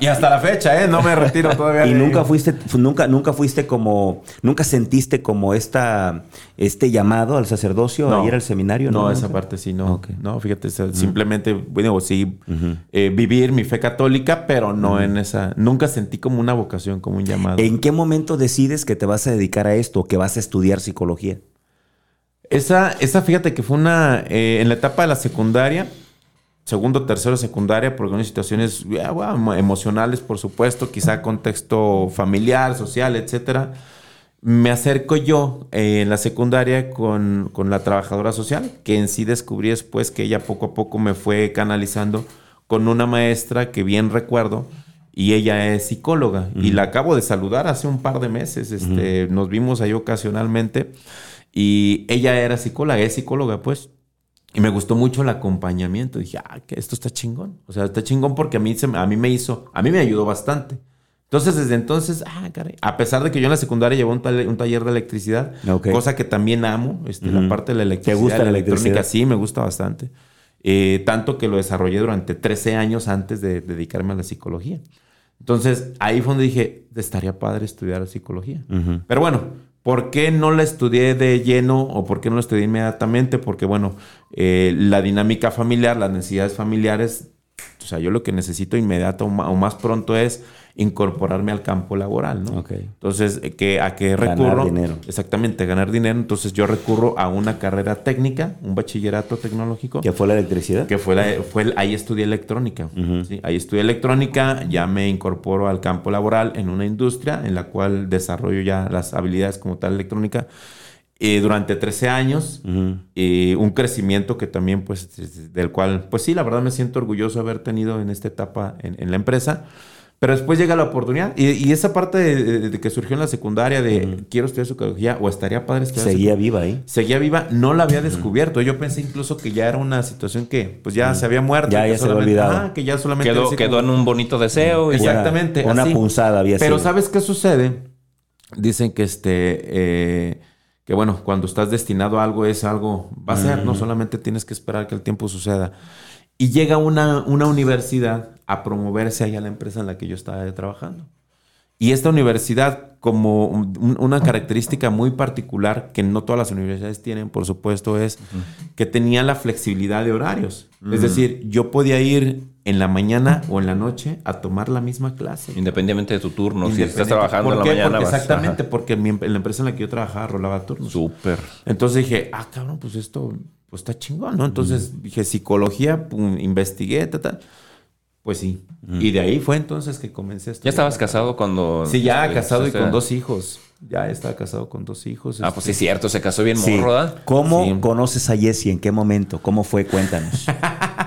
y hasta la fecha, ¿eh? No me retiro todavía. Y de- nunca fuiste, fu- nunca, nunca fuiste como, nunca sentiste como esta, este llamado al sacerdocio, a ir al seminario, No, ¿no? esa Nunca? parte sí, no. No, fíjate, simplemente, bueno, sí, eh, vivir mi fe católica, pero no en esa. Nunca sentí como una vocación, como un llamado. ¿En qué momento decides que te vas a dedicar a esto o que vas a estudiar psicología? Esa, esa, fíjate que fue una. eh, en la etapa de la secundaria, segundo, tercero, secundaria, por algunas situaciones bueno, emo- emocionales, por supuesto, quizá contexto familiar, social, etcétera. Me acerco yo eh, en la secundaria con, con la trabajadora social, que en sí descubrí después que ella poco a poco me fue canalizando con una maestra que bien recuerdo, y ella es psicóloga, y la acabo de saludar hace un par de meses, este, nos vimos ahí ocasionalmente, y ella era psicóloga, es psicóloga pues, y me gustó mucho el acompañamiento, dije, ah, que esto está chingón, o sea, está chingón porque a mí, se, a mí me hizo, a mí me ayudó bastante. Entonces, desde entonces, ah, caray. A pesar de que yo en la secundaria llevé un, tale- un taller de electricidad, Ok. cosa que también amo, este, la Ujú. parte de la electricidad. gusta la electrónica? electricidad? Sí, me gusta bastante. Eh, tanto que lo desarrollé durante 13 años antes de dedicarme a la psicología. Entonces, ahí fue donde dije, estaría padre estudiar psicología. Pero bueno, ¿por qué no la estudié de lleno o por qué no la estudié inmediatamente? Porque, bueno, eh, la dinámica familiar, las necesidades familiares, o sea, yo lo que necesito inmediato o más pronto es incorporarme al campo laboral, ¿no? Ok. Entonces, eh, ¿qué- ¿a qué Ganar recurro? dinero. Exactamente, ganar dinero. Entonces, yo recurro a una carrera técnica, un bachillerato tecnológico. ¿Qué fue la electricidad? Que fue, la, fue ahí estudié electrónica. Ahí estudié electrónica, ya me incorporo al campo laboral en una industria en la cual desarrollo ya las habilidades como tal electrónica. Eh, durante 13 años, Ujú. eh, un crecimiento que también, pues, es- del cual, pues sí, la verdad me siento orgulloso de haber tenido en esta etapa en, en la empresa. Pero después llega la oportunidad. Y, y esa parte de, de que surgió en la secundaria de quiero estudiar psicología o estaría padre estudiar Seguía viva ahí. seguía viva, no la había descubierto. Yo pensé incluso que ya era una situación que pues ya se había muerto. Ya- que ya se había olvidado. ah, que ya solamente Quedó, quedó como- en un bonito deseo. Y Una- Exactamente. Una así. punzada había Pero sido. ¿sabes qué sucede? Dicen que este eh, que bueno, cuando estás destinado a algo es algo va a ser, no solamente tienes que esperar que el tiempo suceda. Y llega una, una universidad a promoverse ahí a la empresa en la que yo estaba trabajando. Y esta universidad, como un- una característica muy particular que no todas las universidades tienen, por supuesto, es que tenía la flexibilidad de horarios. Es decir, yo podía ir en la mañana o en la noche a tomar la misma clase. Independientemente de tu turno. Si estás trabajando ¿Por en la qué? mañana. Porque vas- exactamente, Ajá. porque mi em- en la empresa en la que yo trabajaba rolaba turnos. Súper. Entonces dije, ah, cabrón, pues esto pues está chingón, ¿no? Entonces dije, psicología, pum, investigué, tal, tal. Pues sí. Y de ahí fue entonces que comencé a ¿Ya estabas casado cuando...? Sí, ya casado y con dos hijos. Ya estaba casado con dos hijos. Ah, pues sí, este. es cierto. Se casó bien Sí. morro, ¿verdad? ¿Cómo Sí. conoces a Jesse? ¿En qué momento? ¿Cómo fue? Cuéntanos.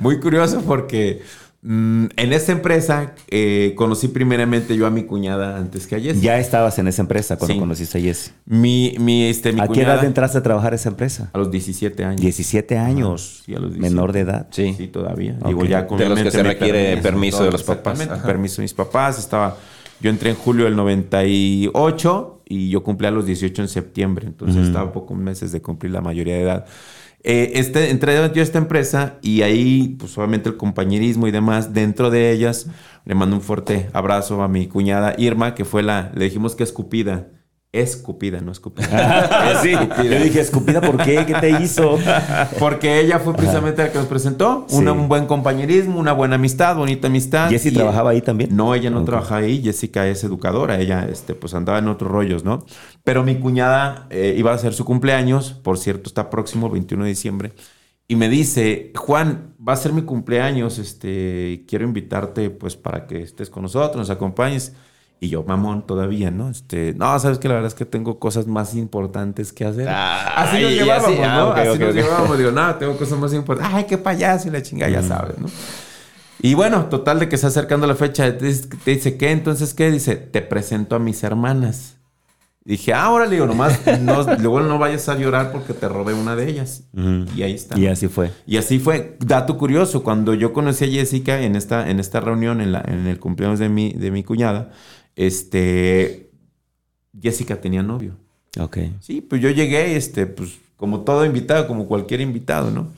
Muy curioso porque mm, en esta empresa eh, conocí primeramente yo a mi cuñada antes que a Jessy. ya estabas en esa empresa cuando Sí. conociste a Jesse. Mi, mi, este, mi ¿A qué cuñada... edad entraste a trabajar a esa empresa? A los 17 años. 17 años. Sí, a los 17. menor de edad. Sí. Sí, todavía. Ok. Digo, ya De los que se requiere permiso, permiso de los papás. Permiso de mis papás. Estaba, yo entré en julio del 98 y yo cumplí a los 18 en septiembre. Entonces estaba a pocos meses de cumplir la mayoría de edad. Eh, este, entré yo a esta empresa y ahí, pues obviamente el compañerismo y demás, dentro de ellas, le mando un fuerte abrazo a mi cuñada Irma, que fue la, le dijimos que escupida. Escupida, no escupida. Ah, sí. Yo dije, escupida, ¿por qué? ¿Qué te hizo? Porque ella fue precisamente la que nos presentó. Una- Sí. un buen compañerismo, una buena amistad, bonita amistad. ¿Jesse Y- trabajaba ahí también? No, ella no Ok. trabajaba ahí. Jessica es educadora. Ella, este, pues andaba en otros rollos, ¿no? Pero mi cuñada eh, iba a hacer su cumpleaños. Por cierto, está próximo, 21 de diciembre. Y me dice, Juan, va a ser mi cumpleaños. Este, quiero invitarte, pues, para que estés con nosotros, nos acompañes. Y yo, mamón, todavía, ¿no? Este, no, sabes que la verdad es que tengo cosas más importantes que hacer. Ah, así nos llevábamos, así, ah, ¿no? ok, así ok, nos ok. llevábamos. Digo, no, tengo cosas más importantes. Ay, qué payaso y la chinga, ya sabes, ¿no? Y bueno, total de que se está acercando la fecha. Te dice, ¿qué? Entonces, ¿qué? Dice, te presento a mis hermanas. Dije, ah, ahora le digo, nomás, no, luego no vayas a llorar porque te robé una de ellas. Y ahí está. Y así fue. Y así fue. Dato curioso, cuando yo conocí a Jessica en esta, en esta reunión, en, la, en el cumpleaños de mi, de mi cuñada, este, Jessica tenía novio. Ok. Sí, pues yo llegué, este, pues como todo invitado, como cualquier invitado, ¿no?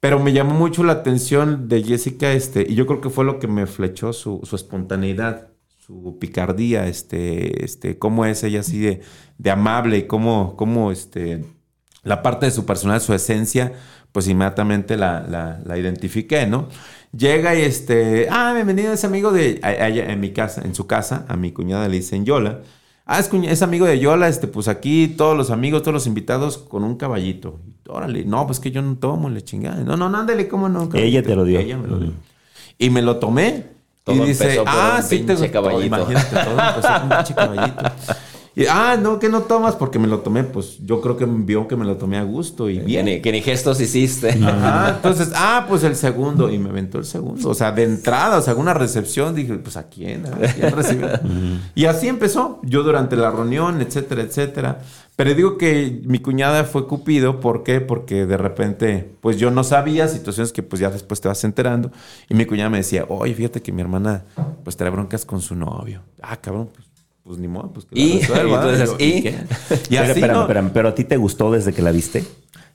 Pero me llamó mucho la atención de Jessica, este, y yo creo que fue lo que me flechó su, su espontaneidad, su picardía, este, este, cómo es ella así de, de amable y cómo, cómo, este, la parte de su personal, su esencia, pues inmediatamente la, la, la identifiqué, ¿no? Llega y este, ah, bienvenido, es amigo de, a- a en mi casa, en su casa, a mi cuñada le dicen Yola. Ah, es, es amigo de Yola, este, pues aquí todos los amigos, todos los invitados con un caballito. Y, Órale, no, pues que yo no tomo, le chingada. No, no, no, ándale, ¿cómo no? Ella te lo dio. Ella me lo dio. Y me lo tomé. Todo y dice, ah, sí te gustó. caballito. Imagínate, todo empezó con un pinche caballito. Y, ah, no, que no tomas porque me lo tomé. Pues yo creo que vio que me lo tomé a gusto y Que bien. ni, que ni gestos hiciste. Ajá, entonces, ah, pues el segundo. Y me aventó el segundo. O sea, de entrada, o sea, una recepción. Dije, pues a quién, a quién recibió. y así empezó. Yo durante la reunión, etcétera, etcétera. Pero digo que mi cuñada fue Cupido. ¿Por qué? Porque de repente, pues yo no sabía situaciones que pues ya después te vas enterando. Y mi cuñada me decía, oye, fíjate que mi hermana pues trae broncas con su novio. Ah, cabrón, pues, pues ni modo, pues que Y- resuelva, y Pero, así, espérame, ¿no? pero a ti te gustó desde que la viste.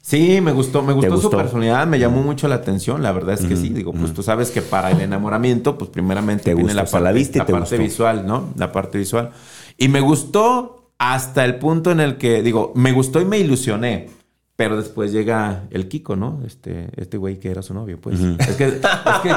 Sí, me gustó, me gustó, su personalidad, me llamó mucho la atención, la verdad es que sí, digo, pues tú sabes que para el enamoramiento, pues primeramente Te viene gustó, la parte, la viste y la te parte gustó. visual, ¿no? La parte visual. Y me gustó hasta el punto en el que, digo, me gustó y me ilusioné. Pero después llega el Kiko, ¿no? Este, este güey que era su novio, pues. Es que, es que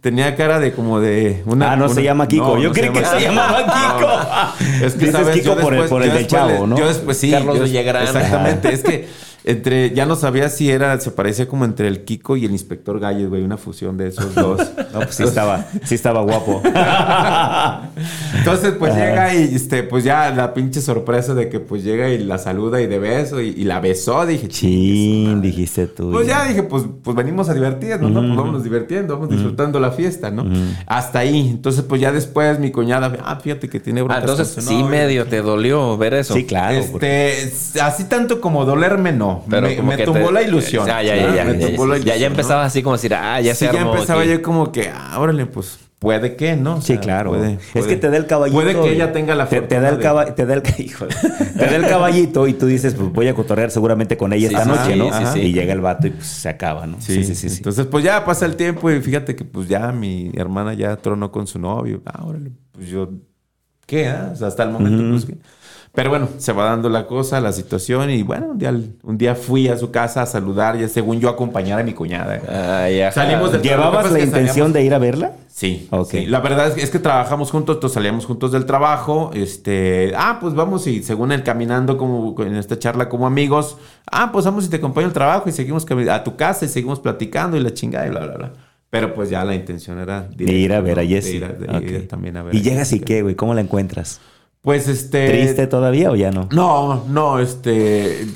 tenía cara de como de una. Ah, no se llama Kiko. Yo creí que se llamaba Kiko. Es que Dices sabes, Kiko yo por el- por el del Chavo, ¿no? Yo después sí. Carlos yo Villagrán. Exactamente. Es que entre, ya no sabía si era, se parecía como entre el Kiko y el inspector Galles, güey, una fusión de esos dos. No, pues sí estaba, sí estaba guapo. Entonces, pues llega y este, pues ya la pinche sorpresa de que pues llega y la saluda y de beso y, y la besó, dije, Chin, dijiste tú. Pues ya dije, pues, pues venimos a divertirnos, ¿no? Pues vámonos divirtiendo, vamos disfrutando la fiesta, ¿no? Hasta ahí. Entonces, pues ya después mi cuñada, ah, fíjate que tiene Ah, broncas entonces con su sí medio te dolió ver eso. Sí, claro. porque- Este, así tanto como dolerme, no. Pero me como me que tumbó te- la ilusión. Ya, ya, ya, ya. Me ya, tumbó la ya, ya ilusión, empezaba ¿no? así como decir, ah, ya Sí, se ya armó empezaba aquí. yo como que, ah, órale, pues puede que, ¿no? O Sí, claro. puede- es que te da el caballito. Puede que ella tenga la te, te da el de- te da el híjole, te da el caballito y tú dices, pues voy a cotorrear seguramente con ella Sí, esta sí, noche, ¿no? sí, sí. Y llega el vato y pues se acaba, ¿no? Sí, sí, sí, Entonces, pues ya pasa el tiempo y fíjate que pues ya mi hermana ya tronó con su novio. Ah, órale, pues yo, ¿qué? ah? O sea, hasta el momento, pues ¿qué? Pero bueno, se va dando la cosa, la situación y bueno, un día, un día fui a su casa a saludar, ya según yo acompañar a mi cuñada. Ya. Salimos del- ¿Llevabas la intención salíamos- de ir a verla? Sí, Ok. sí. La verdad es que, es que trabajamos juntos, entonces salíamos juntos del trabajo. Este, ah, pues vamos y según él caminando como en esta charla como amigos, ah, pues vamos y te acompaño al trabajo y seguimos a tu casa y seguimos platicando y la chingada y bla, bla, bla. Pero pues ya la intención era De ir a ver a ¿no? Jessy. De ir a- de Ok. ir también a ver. ¿Y llegas y qué, güey? ¿Cómo la encuentras? Pues este. ¿Triste todavía o ya no? No, no, este.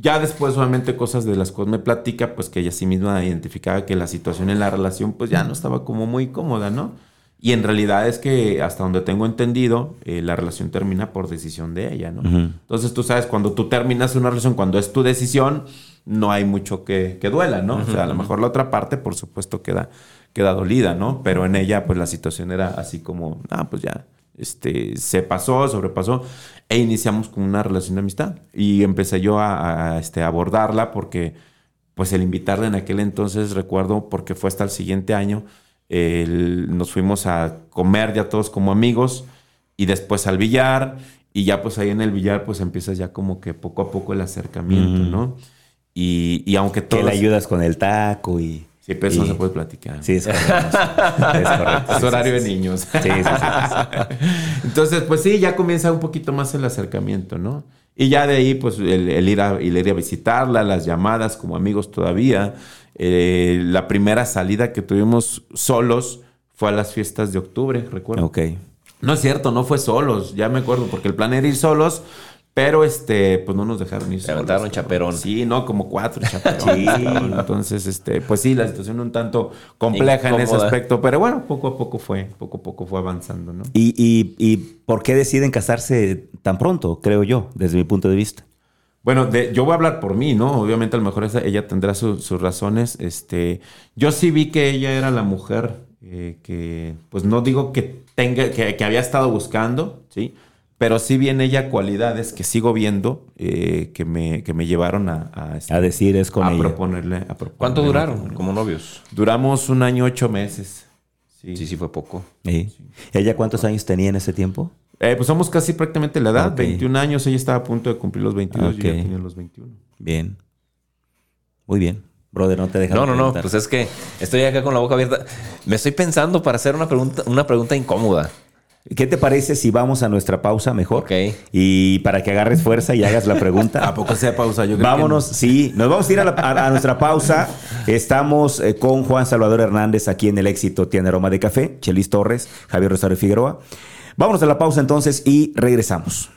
Ya después, obviamente, cosas de las cuales me platica, pues que ella sí misma identificaba que la situación en la relación, pues ya no estaba como muy cómoda, ¿no? Y en realidad es que, hasta donde tengo entendido, eh, la relación termina por decisión de ella, ¿no? Entonces, tú sabes, cuando tú terminas una relación, cuando es tu decisión, no hay mucho que, que duela, ¿no? O sea, a lo mejor la otra parte, por supuesto, queda, queda dolida, ¿no? Pero en ella, pues la situación era así como, ah, pues ya, este, se pasó, sobrepasó, e iniciamos con una relación de amistad. Y empecé yo a, a, este, abordarla porque, pues el invitarla en aquel entonces, recuerdo, porque fue hasta el siguiente año, el- nos fuimos a comer ya todos como amigos y después al billar y ya pues ahí en el billar pues empiezas ya como que poco a poco el acercamiento. ¿no? Y, y aunque Que todos... le ayudas con el taco y... Sí, pero eso no se puede platicar. Sí, es correcto. es correcto. Es horario de niños. Sí, sí, sí. Entonces, pues sí, ya comienza un poquito más el acercamiento, ¿no? Y ya de ahí, pues el, el ir, a, el ir a visitarla, las llamadas como amigos todavía. Eh, la primera salida que tuvimos solos fue a las fiestas de octubre, recuerdo. Ok. No es cierto, no fue solos, ya me acuerdo, porque el plan era ir solos, pero este, pues no nos dejaron ir cabrón. chaperón. Sí, no, como cuatro chaperones. Sí. Entonces, este, pues sí, la situación un tanto compleja en ese aspecto, pero bueno, poco a poco fue, poco a poco fue avanzando, ¿no? ¿Y, y, y por qué deciden casarse tan pronto, creo yo, desde mi punto de vista? Bueno, de- yo voy a hablar por mí, ¿no? Obviamente a lo mejor esa- ella tendrá su- sus razones. Este, yo sí vi que ella era la mujer eh, que, pues no digo que tenga, que, que había estado buscando, ¿sí? Pero sí vi en ella cualidades que sigo viendo eh, que, me, que me llevaron a, a, este, A decir es con a ella. proponerle, a proponerle ¿Cuánto duraron como novios? Duramos un año ocho meses. Sí. Sí, sí, fue poco. Sí. ¿Ella cuántos años tenía en ese tiempo? Eh, pues somos casi prácticamente la edad, Ok. 21 años, ella estaba a punto de cumplir los 22, yo ya tenía los 21. Bien. Muy bien. Brother, no te dejas. No, no, no. Pues es que estoy acá con la boca abierta. Me estoy pensando para hacer una pregunta, una pregunta incómoda. ¿Qué te parece si vamos a nuestra pausa mejor? Ok. Y para que agarres fuerza y hagas la pregunta. ¿A poco sea pausa? Yo creo que Vámonos, sí, nos vamos a ir a, la- a- a nuestra pausa. Estamos eh, con Juan Salvador Hernández aquí en el éxito Tiene Aroma de Café, Chelis Torres, Javier Rosario Figueroa. Vámonos a la pausa entonces y regresamos.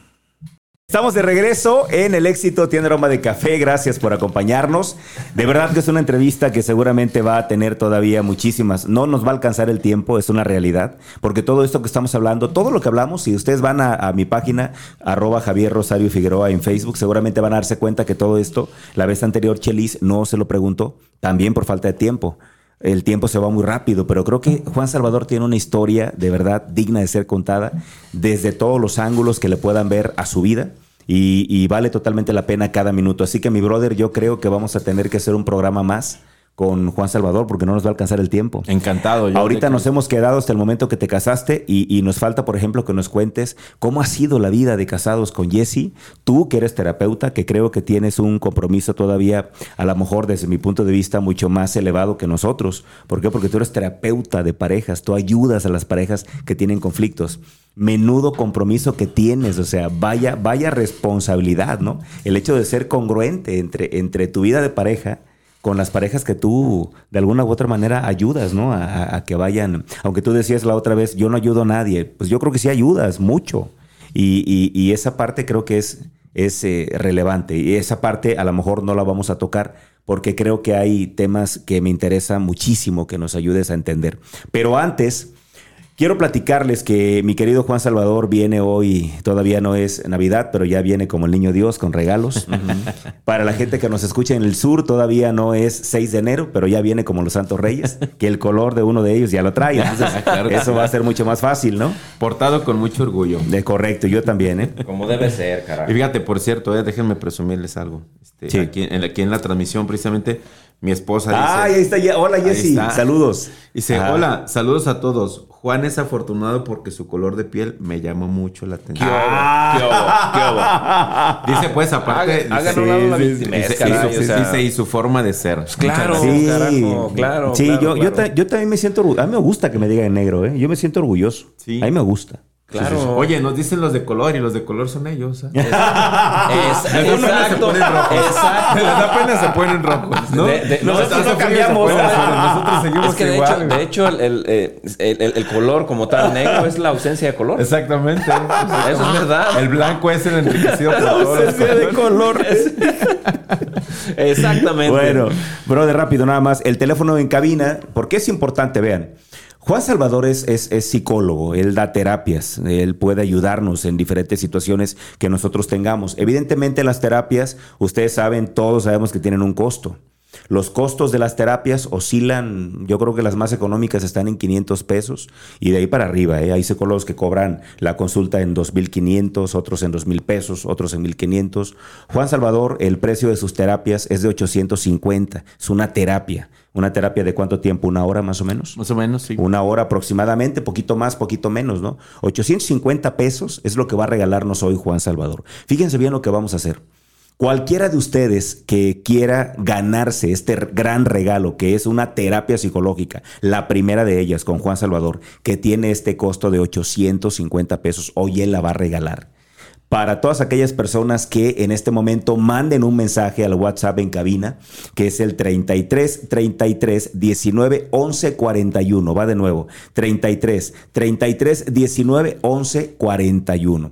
Estamos de regreso en el éxito Tiene Aroma de Café. Gracias por acompañarnos. De verdad que es una entrevista que seguramente va a tener todavía muchísimas. No nos va a alcanzar el tiempo, es una realidad. Porque todo esto que estamos hablando, todo lo que hablamos, si ustedes van a, mi página, arroba Javier Rosario Figueroa en Facebook, seguramente van a darse cuenta que todo esto, la vez anterior Chelis no se lo preguntó, también por falta de tiempo. El tiempo se va muy rápido, pero creo que Juan Salvador tiene una historia de verdad digna de ser contada desde todos los ángulos que le puedan ver a su vida y, vale totalmente la pena cada minuto. Así que mi brother, yo creo que vamos a tener que hacer un programa más con Juan Salvador porque no nos va a alcanzar el tiempo. Encantado. yo Ahorita nos hemos quedado hasta el momento que te casaste y, y nos falta, por ejemplo, que nos cuentes cómo ha sido la vida de casados con Jesse. Tú que eres terapeuta, que creo que tienes un compromiso todavía, a lo mejor desde mi punto de vista, mucho más elevado que nosotros. ¿Por qué? Porque tú eres terapeuta de parejas, tú ayudas a las parejas que tienen conflictos. Menudo compromiso que tienes, o sea, vaya, vaya responsabilidad, ¿no? El hecho de ser congruente entre, entre tu vida de pareja con las parejas que tú de alguna u otra manera ayudas, ¿no? A, que vayan, aunque tú decías la otra vez, yo no ayudo a nadie, pues yo creo que sí ayudas mucho. Y, esa parte creo que es, es eh, relevante. Y esa parte a lo mejor no la vamos a tocar porque creo que hay temas que me interesa muchísimo que nos ayudes a entender. Pero antes... Quiero platicarles que mi querido Juan Salvador viene hoy, todavía no es Navidad, pero ya viene como el niño Dios con regalos. Para la gente que nos escucha en el sur, todavía no es 6 de enero, pero ya viene como los Santos Reyes, que el color de uno de ellos ya lo trae. Entonces, Claro que eso va a ser mucho más fácil, ¿no? Portado con mucho orgullo. De correcto, yo también, ¿eh? Como debe ser, Y carajo. fíjate, por cierto, eh, déjenme presumirles algo. Este, Sí. aquí, en, aquí en la transmisión, precisamente, mi esposa dice... Ay, ahí está. ya. Hola, Jessy. Saludos. Dice, Ah. hola, saludos a todos. Juan es afortunado porque su color de piel me llama mucho la ¿Qué atención. ¿Qué. Dice, pues, aparte... Dice, y, su, forma de ser. claro. Sí, carajo, claro, Sí, claro, yo, Yo, claro. ta- yo también me siento orgulloso. A mí me gusta que me digan negro, ¿eh? Yo me siento orgulloso. Sí. A mí me gusta. Claro. Oye, nos dicen los de color y los de color son ellos. ¿eh? Es- Les da pena, se exacto. Exacto. Les da pena, se ponen rojos. ¿no? De- de- Nosotros hace no cambiamos. ponen. Nosotros seguimos Es que de igual. hecho, de hecho el, el, eh, el- el- el color como tal negro es la ausencia de color. Exactamente. Eso es verdad. El blanco es el enriquecido por todos los colores. colores. Exactamente. Bueno, brother, rápido nada más. El teléfono en cabina, porque es importante, vean. Juan Salvador es, es- psicólogo, él da terapias, él puede ayudarnos en diferentes situaciones que nosotros tengamos. Evidentemente las terapias, ustedes saben, todos sabemos que tienen un costo. Los costos de las terapias oscilan, yo creo que las más económicas están en 500 pesos y de ahí para arriba. ¿eh? Hay psicólogos que cobran la consulta en 2.500, otros en 2.000 pesos, otros en 1.500. Juan Salvador, el precio de sus terapias es de 850. Es una terapia. ¿Una terapia de cuánto tiempo? ¿Una hora más o menos? Más o menos, sí. Una hora aproximadamente, poquito más, poquito menos, ¿no? 850 pesos es lo que va a regalarnos hoy Juan Salvador. Fíjense bien lo que vamos a hacer. Cualquiera de ustedes que quiera ganarse este gran regalo, que es una terapia psicológica, la primera de ellas con Juan Salvador, que tiene este costo de 850 pesos, hoy él la va a regalar. Para todas aquellas personas que en este momento manden un mensaje al WhatsApp en cabina, que es el 33 33 19 11 41. Va de nuevo. 33 33 19 11 41.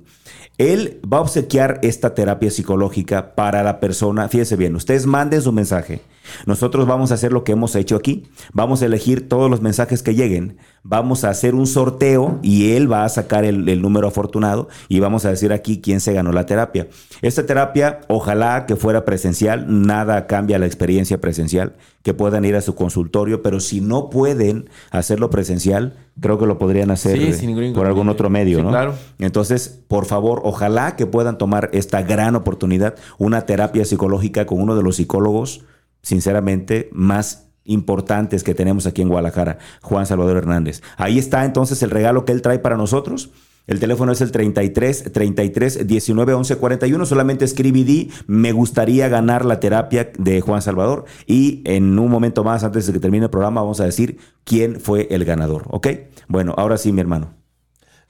Él va a obsequiar esta terapia psicológica para la persona. Fíjense bien, ustedes manden su mensaje. Nosotros vamos a hacer lo que hemos hecho aquí. Vamos a elegir todos los mensajes que lleguen. Vamos a hacer un sorteo y él va a sacar el, el número afortunado y vamos a decir aquí quién se ganó la terapia. Esta terapia, ojalá que fuera presencial. Nada cambia la experiencia presencial. Que puedan ir a su consultorio, pero si no pueden hacerlo presencial, creo que lo podrían hacer Sí, eh, sin ningún por algún otro medio, Sí, ¿no? claro. Entonces, por favor, ojalá que puedan tomar esta gran oportunidad, una terapia psicológica con uno de los psicólogos, sinceramente, más importantes que tenemos aquí en Guadalajara, Juan Salvador Hernández. Ahí está entonces el regalo que él trae para nosotros. El teléfono es el 33 33 19 11 41. Solamente escribe y di, me gustaría ganar la terapia de Juan Salvador. Y en un momento más, antes de que termine el programa, vamos a decir quién fue el ganador. ¿Ok? Bueno, ahora sí, mi hermano.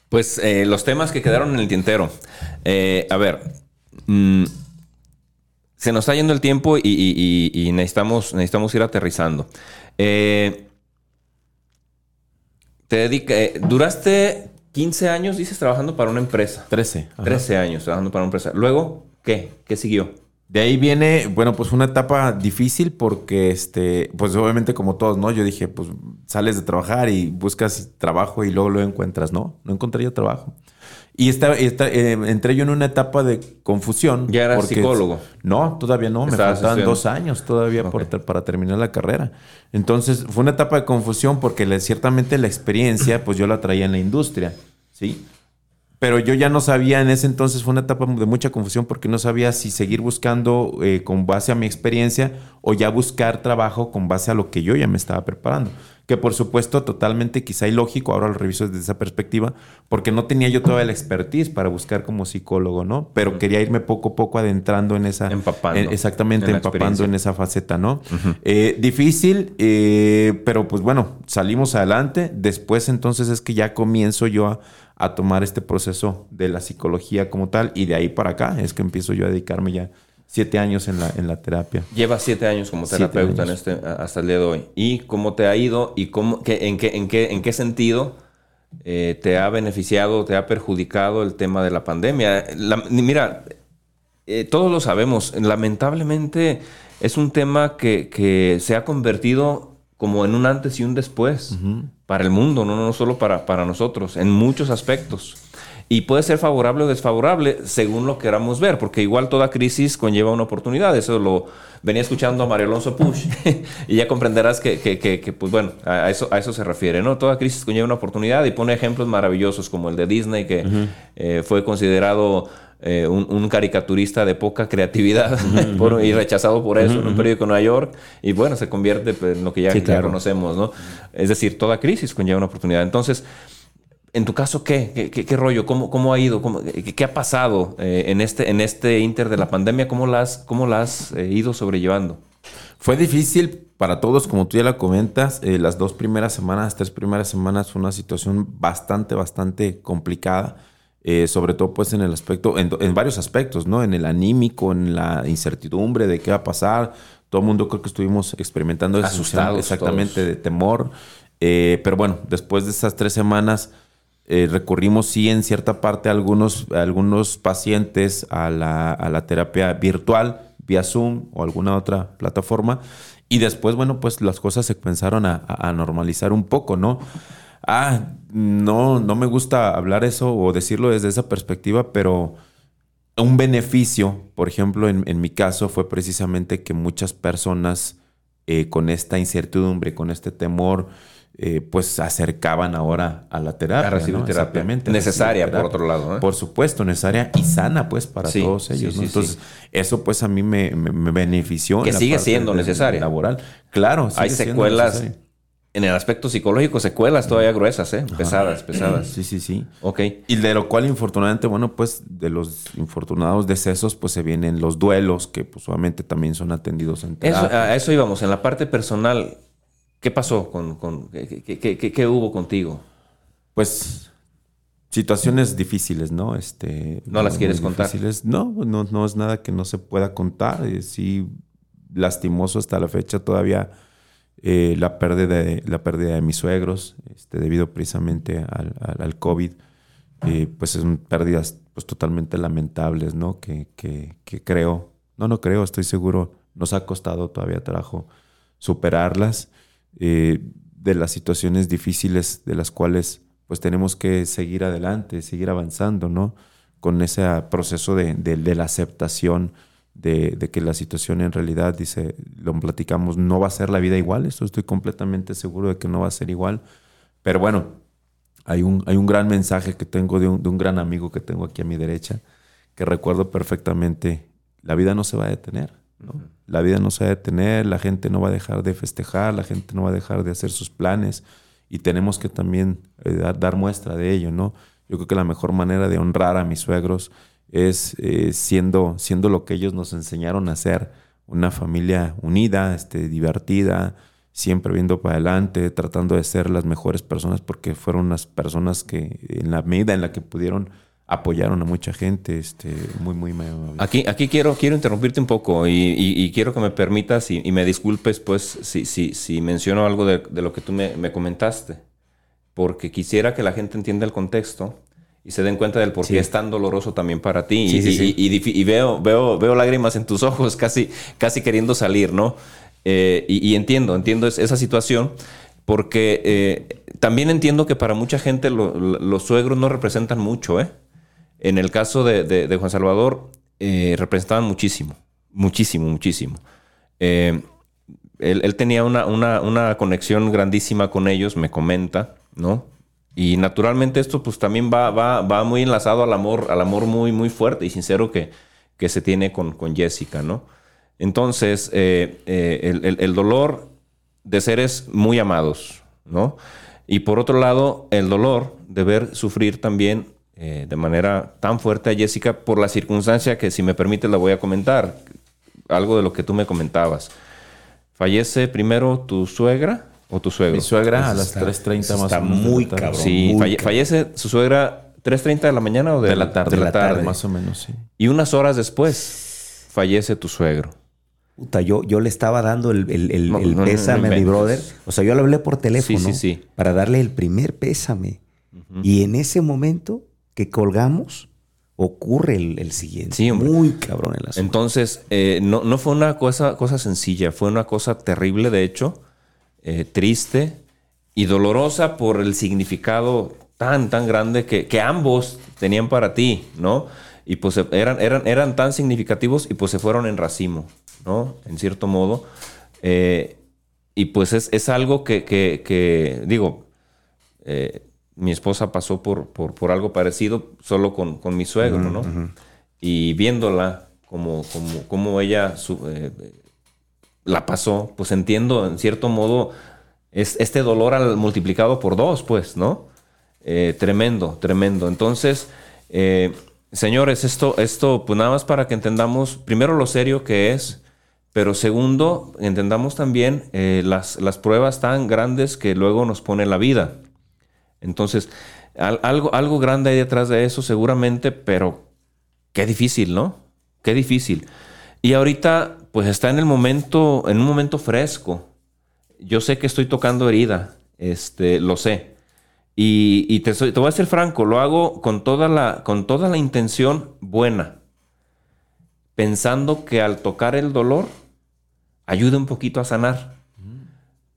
Pues eh, los temas que quedaron en el tintero. Eh, a ver. mm, se nos está yendo el tiempo y, y- y- y necesitamos, necesitamos ir aterrizando. Eh, te dedica, eh, duraste 15 años, dices, trabajando para una empresa. 13. ajá. 13 años trabajando para una empresa. Luego, ¿qué? ¿Qué siguió? De ahí viene, bueno, pues una etapa difícil porque, este, pues obviamente como todos, ¿no? Yo dije, pues sales de trabajar y buscas trabajo y luego lo encuentras, ¿no? No encontré yo trabajo. Y esta, esta- eh, entré yo en una etapa de confusión. ¿Ya eras porque- psicólogo? No, todavía no. Me faltaban dos años todavía por para terminar la carrera. Entonces fue una etapa de confusión porque ciertamente la experiencia, pues yo la traía en la industria, ¿sí? Pero yo ya no sabía, en ese entonces fue una etapa de mucha confusión porque no sabía si seguir buscando eh, con base a mi experiencia o ya buscar trabajo con base a lo que yo ya me estaba preparando. Que por supuesto totalmente quizá ilógico, ahora lo reviso desde esa perspectiva, porque no tenía yo toda la expertise para buscar como psicólogo, ¿no? Pero quería irme poco a poco adentrando en esa... Empapando. en- exactamente, en empapando en esa faceta, ¿no? Eh, difícil, eh, pero pues bueno, salimos adelante. Después entonces es que ya comienzo yo a, a tomar este proceso de la psicología como tal y de ahí para acá es que empiezo yo a dedicarme ya siete años en la, en la terapia. Llevas siete años como terapeuta en este, hasta el día de hoy. ¿Y cómo te ha ido y cómo, qué- en, qué, en, qué, en qué sentido eh, te ha beneficiado, te ha perjudicado el tema de la pandemia? La- mira, eh, todos lo sabemos, lamentablemente es un tema que, que se ha convertido como en un antes y un después para el mundo, no, no solo para, para nosotros, en muchos aspectos. Y puede ser favorable o desfavorable según lo queramos ver, porque igual toda crisis conlleva una oportunidad. Eso lo venía escuchando a Mario Alonso Push y ya comprenderás que, que- que- que, pues bueno, a eso, a eso se refiere, ¿no? Toda crisis conlleva una oportunidad y pone ejemplos maravillosos como el de Disney, que eh, fue considerado eh, un, un caricaturista de poca creatividad por- y rechazado por eso en un periódico de Nueva York. Y bueno, se convierte pues, en lo que ya, Sí, ya conocemos, ¿no? Es decir, toda crisis conlleva una oportunidad. Entonces, en tu caso, ¿qué? ¿Qué, qué- qué rollo? ¿Cómo, cómo ha ido? ¿Cómo- qué, qué ha pasado eh, en, este, en este inter de la pandemia? ¿Cómo la has, cómo la has eh, ido sobrellevando? Fue difícil para todos, como tú ya la comentas. eh, las dos primeras semanas, tres primeras semanas fue una situación bastante, bastante complicada. eh, sobre todo pues en el aspecto, en, en varios aspectos, ¿no? En el anímico, en la incertidumbre de qué va a pasar. Todo el mundo creo que estuvimos experimentando Asustados exactamente todos. de temor. Eh, pero bueno, después de esas tres semanas eh, recurrimos sí en cierta parte a algunos, algunos pacientes a la, a la terapia virtual, vía Zoom o alguna otra plataforma. Y después, bueno, pues las cosas se comenzaron a, a- a normalizar un poco, ¿no? Ah, no, no me gusta hablar eso o decirlo desde esa perspectiva, pero un beneficio, por ejemplo, en, en mi caso fue precisamente que muchas personas eh, con esta incertidumbre, con este temor, eh, pues se acercaban ahora a la terapia. A recibir ¿no? terapia. Necesaria, recibir por otro lado, ¿eh? Por supuesto, necesaria y sana, pues, para Sí, todos sí, ellos. ¿no? sí, Entonces, eso, pues, a mí me, me- me benefició. en Que la sigue parte siendo de- necesaria. Laboral. Claro, Hay secuelas en el aspecto psicológico, secuelas todavía gruesas, ¿eh? Pesadas, pesadas. Sí, sí, sí. Ok. Y de lo cual, infortunadamente, bueno, pues de los infortunados decesos, pues se vienen los duelos, que pues obviamente también son atendidos en Eso, a eso íbamos. En la parte personal, ¿qué pasó? Con, con- qué, qué- qué- hubo contigo? Pues situaciones difíciles, ¿no? Este, ¿No las quieres contar? No, no, no es nada que no se pueda contar. Eh, Sí, lastimoso hasta la fecha todavía eh, la, pérdida de, la pérdida de mis suegros, este, debido precisamente al, al- al COVID. Eh, pues son pérdidas pues, totalmente lamentables, ¿no? Que, que, que creo, no, no creo, estoy seguro, nos ha costado todavía trabajo superarlas, eh, de las situaciones difíciles de las cuales pues tenemos que seguir adelante, seguir avanzando, ¿no? Con ese proceso de, de- la aceptación de, de que la situación en realidad, dice, lo platicamos, no va a ser la vida igual, esto estoy completamente seguro de que no va a ser igual, pero bueno, hay un, hay un gran mensaje que tengo de un, de un gran amigo que tengo aquí a mi derecha, que recuerdo perfectamente, la vida no se va a detener, ¿no? La vida no se va a detener, la gente no va a dejar de festejar, la gente no va a dejar de hacer sus planes y tenemos que también eh, dar, dar muestra de ello, ¿no? Yo creo que la mejor manera de honrar a mis suegros es eh, siendo, siendo lo que ellos nos enseñaron a ser, una familia unida, este, divertida, siempre viendo para adelante, tratando de ser las mejores personas porque fueron unas personas que en la medida en la que pudieron apoyaron a mucha gente, este, muy, muy amables. Aquí, aquí quiero, quiero interrumpirte un poco y, y- y quiero que me permitas y, y me disculpes pues si, si, si menciono algo de, de lo que tú me, me comentaste, porque quisiera que la gente entienda el contexto y se den cuenta del por qué Sí. es tan doloroso también para ti. Sí, y, sí, veo, veo, veo lágrimas en tus ojos, casi, casi queriendo salir, ¿no? Eh, y, y entiendo, entiendo es- esa situación, porque eh, también entiendo que para mucha gente lo- lo- los suegros no representan mucho, ¿eh? En el caso de, de- Juan Salvador, eh, representaban muchísimo, muchísimo, muchísimo. Eh, él, tenía una, una- una conexión grandísima con ellos, me comenta, ¿no? Y naturalmente esto pues también va, va, va muy enlazado al amor, al amor muy, muy fuerte y sincero que, que se tiene con, con Jessica, ¿no? Entonces, eh, el- el dolor de seres muy amados, ¿no? Y por otro lado, el dolor de ver sufrir también eh, de manera tan fuerte a Jessica por la circunstancia que, si me permite, la voy a comentar. Algo de lo que tú me comentabas. Fallece primero tu suegra o tu suegro. Mi suegra a las está- 3.30 eso más está o menos. de muy tarde. cabrón. Sí, Muy falle- cabrón. fallece su suegra 3.30 de la mañana o de, De la tarde. De la tarde. Más o menos, sí. Y unas horas después fallece tu suegro. Puta, yo, yo le estaba dando el, el- el- No, el no, no, pésame no a mi brother. O sea, yo le hablé por teléfono Sí, sí, sí. para darle el primer pésame. Y en ese momento que colgamos, ocurre el, el siguiente. Sí, hombre. Muy cabrón el asunto. Entonces, eh, no, no fue una cosa, cosa sencilla, fue una cosa terrible, de hecho, eh, triste y dolorosa por el significado tan, tan grande que, que ambos tenían para ti, ¿no? Y pues eh, eran, eran, eran tan significativos y pues se fueron en racimo, ¿no? En cierto modo. Eh, y pues es, es algo que, que- que, digo, eh, mi esposa pasó por, por, por algo parecido solo con, con mi suegro, ¿no? Y viéndola como, como, como ella su- eh, la pasó, pues entiendo en cierto modo es, este dolor al, multiplicado por dos, pues, ¿no? Eh, tremendo, tremendo. Entonces, eh, señores, esto, esto, pues nada más para que entendamos, primero lo serio que es, pero segundo, entendamos también eh, las, las pruebas tan grandes que luego nos pone la vida. Entonces, al- algo, algo grande hay detrás de eso seguramente, pero qué difícil, ¿no? Qué difícil. Y ahorita, pues está en el momento, en un momento fresco. Yo sé que estoy tocando herida, este, lo sé. Y, y te, soy- te voy a ser franco, lo hago con toda, la, con toda la intención buena, pensando que al tocar el dolor ayude un poquito a sanar.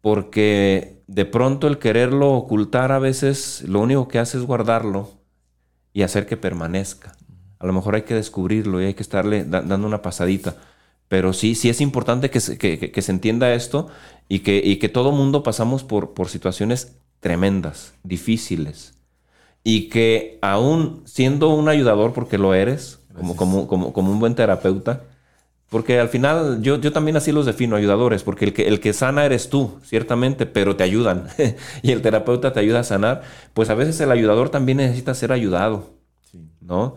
Porque de pronto el quererlo ocultar a veces lo único que hace es guardarlo y hacer que permanezca. A lo mejor hay que descubrirlo y hay que estarle da- dando una pasadita. Pero sí, sí es importante que se, que- que- que se entienda esto y que, y que todo mundo pasamos por, por situaciones tremendas, difíciles. Y que aún siendo un ayudador, porque lo eres, como, como, como, como un buen terapeuta, porque al final yo, yo también así los defino, ayudadores, porque el que, el que sana eres tú, ciertamente, pero te ayudan. y el terapeuta te ayuda a sanar. Pues a veces el ayudador también necesita ser ayudado, ¿no?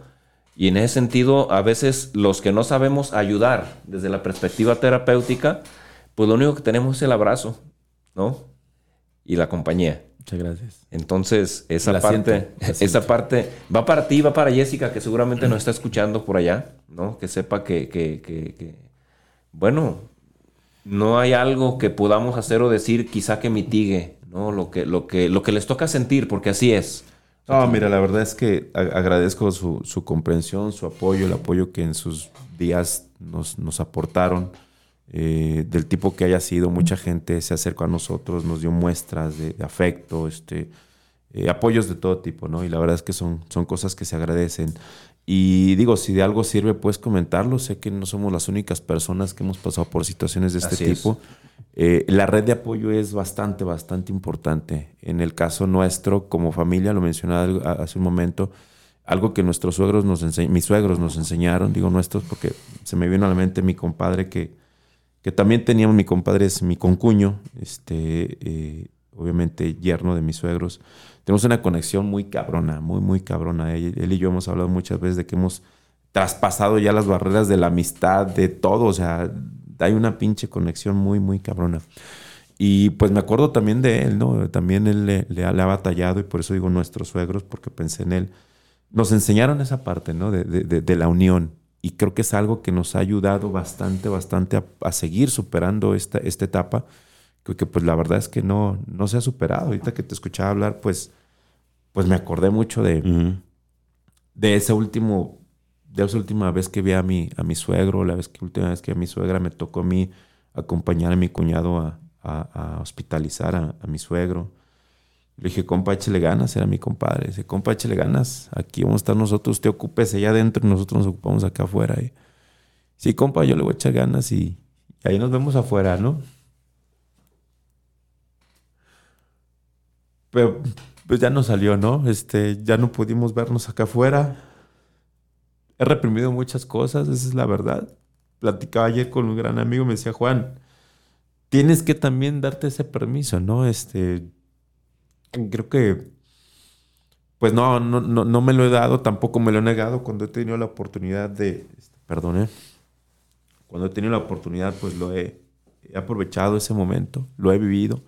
Y en ese sentido, a veces los que no sabemos ayudar desde la perspectiva terapéutica, pues lo único que tenemos es el abrazo, ¿no? Y la compañía. Muchas gracias. Entonces, esa La parte, siento, esa siento. parte va para ti, va para Jessica, que seguramente nos está escuchando por allá, ¿no? Que sepa que, que- que- que, bueno, no hay algo que podamos hacer o decir quizá que mitigue, ¿no? Lo que, lo que, lo que les toca sentir, porque así es. No, mira, la verdad es que agradezco su, su comprensión, su apoyo, el apoyo que en sus días nos, nos aportaron, eh, del tipo que haya sido. Mucha gente se acercó a nosotros, nos dio muestras de, de afecto, este, eh, apoyos de todo tipo, ¿no? Y la verdad es que son, son cosas que se agradecen. Y digo, si de algo sirve, puedes comentarlo. Sé que no somos las únicas personas que hemos pasado por situaciones de este Así es. tipo. Eh, la red de apoyo es bastante, bastante importante. En el caso nuestro, como familia, lo mencionaba hace un momento, algo que nuestros suegros nos mis suegros nos enseñaron, digo nuestros porque se me vino a la mente mi compadre que, que también teníamos, mi compadre es mi concuño, este, eh, obviamente yerno de mis suegros. Tenemos una conexión muy cabrona, muy, muy cabrona. Él, y yo hemos hablado muchas veces de que hemos traspasado ya las barreras de la amistad, de todo, o sea, hay una pinche conexión muy, muy cabrona. Y pues me acuerdo también de él, ¿no? También él le, ha, batallado y por eso digo nuestros suegros, porque pensé en él. Nos enseñaron esa parte, ¿no? De- de la unión. Y creo que es algo que nos ha ayudado bastante, bastante a, a seguir superando esta, esta etapa. Que pues la verdad es que no, no se ha superado. Ahorita que te escuchaba hablar, pues, pues me acordé mucho de, de ese último, de esa última vez que vi a mi, a mi suegro, la vez que última vez que a mi suegra me tocó a mí acompañar a mi cuñado a, a- a hospitalizar a mi suegro. Le dije, compa, échale ganas, era mi compadre. Dice, compa, échale ganas, aquí vamos a estar nosotros, usted ocúpese allá adentro y nosotros nos ocupamos acá afuera. Y, sí, compa, yo le voy a echar ganas y, y ahí nos vemos afuera, ¿no? Pero pues ya no salió, ¿no? Este, ya no pudimos vernos acá afuera. He reprimido muchas cosas, esa es la verdad. Platicaba ayer con un gran amigo, me decía, Juan, tienes que también darte ese permiso, ¿no? Este, creo que, pues no, no, no, no me lo he dado, tampoco me lo he negado cuando he tenido la oportunidad de, este, perdone, cuando he tenido la oportunidad, pues lo he, aprovechado ese momento, lo he vivido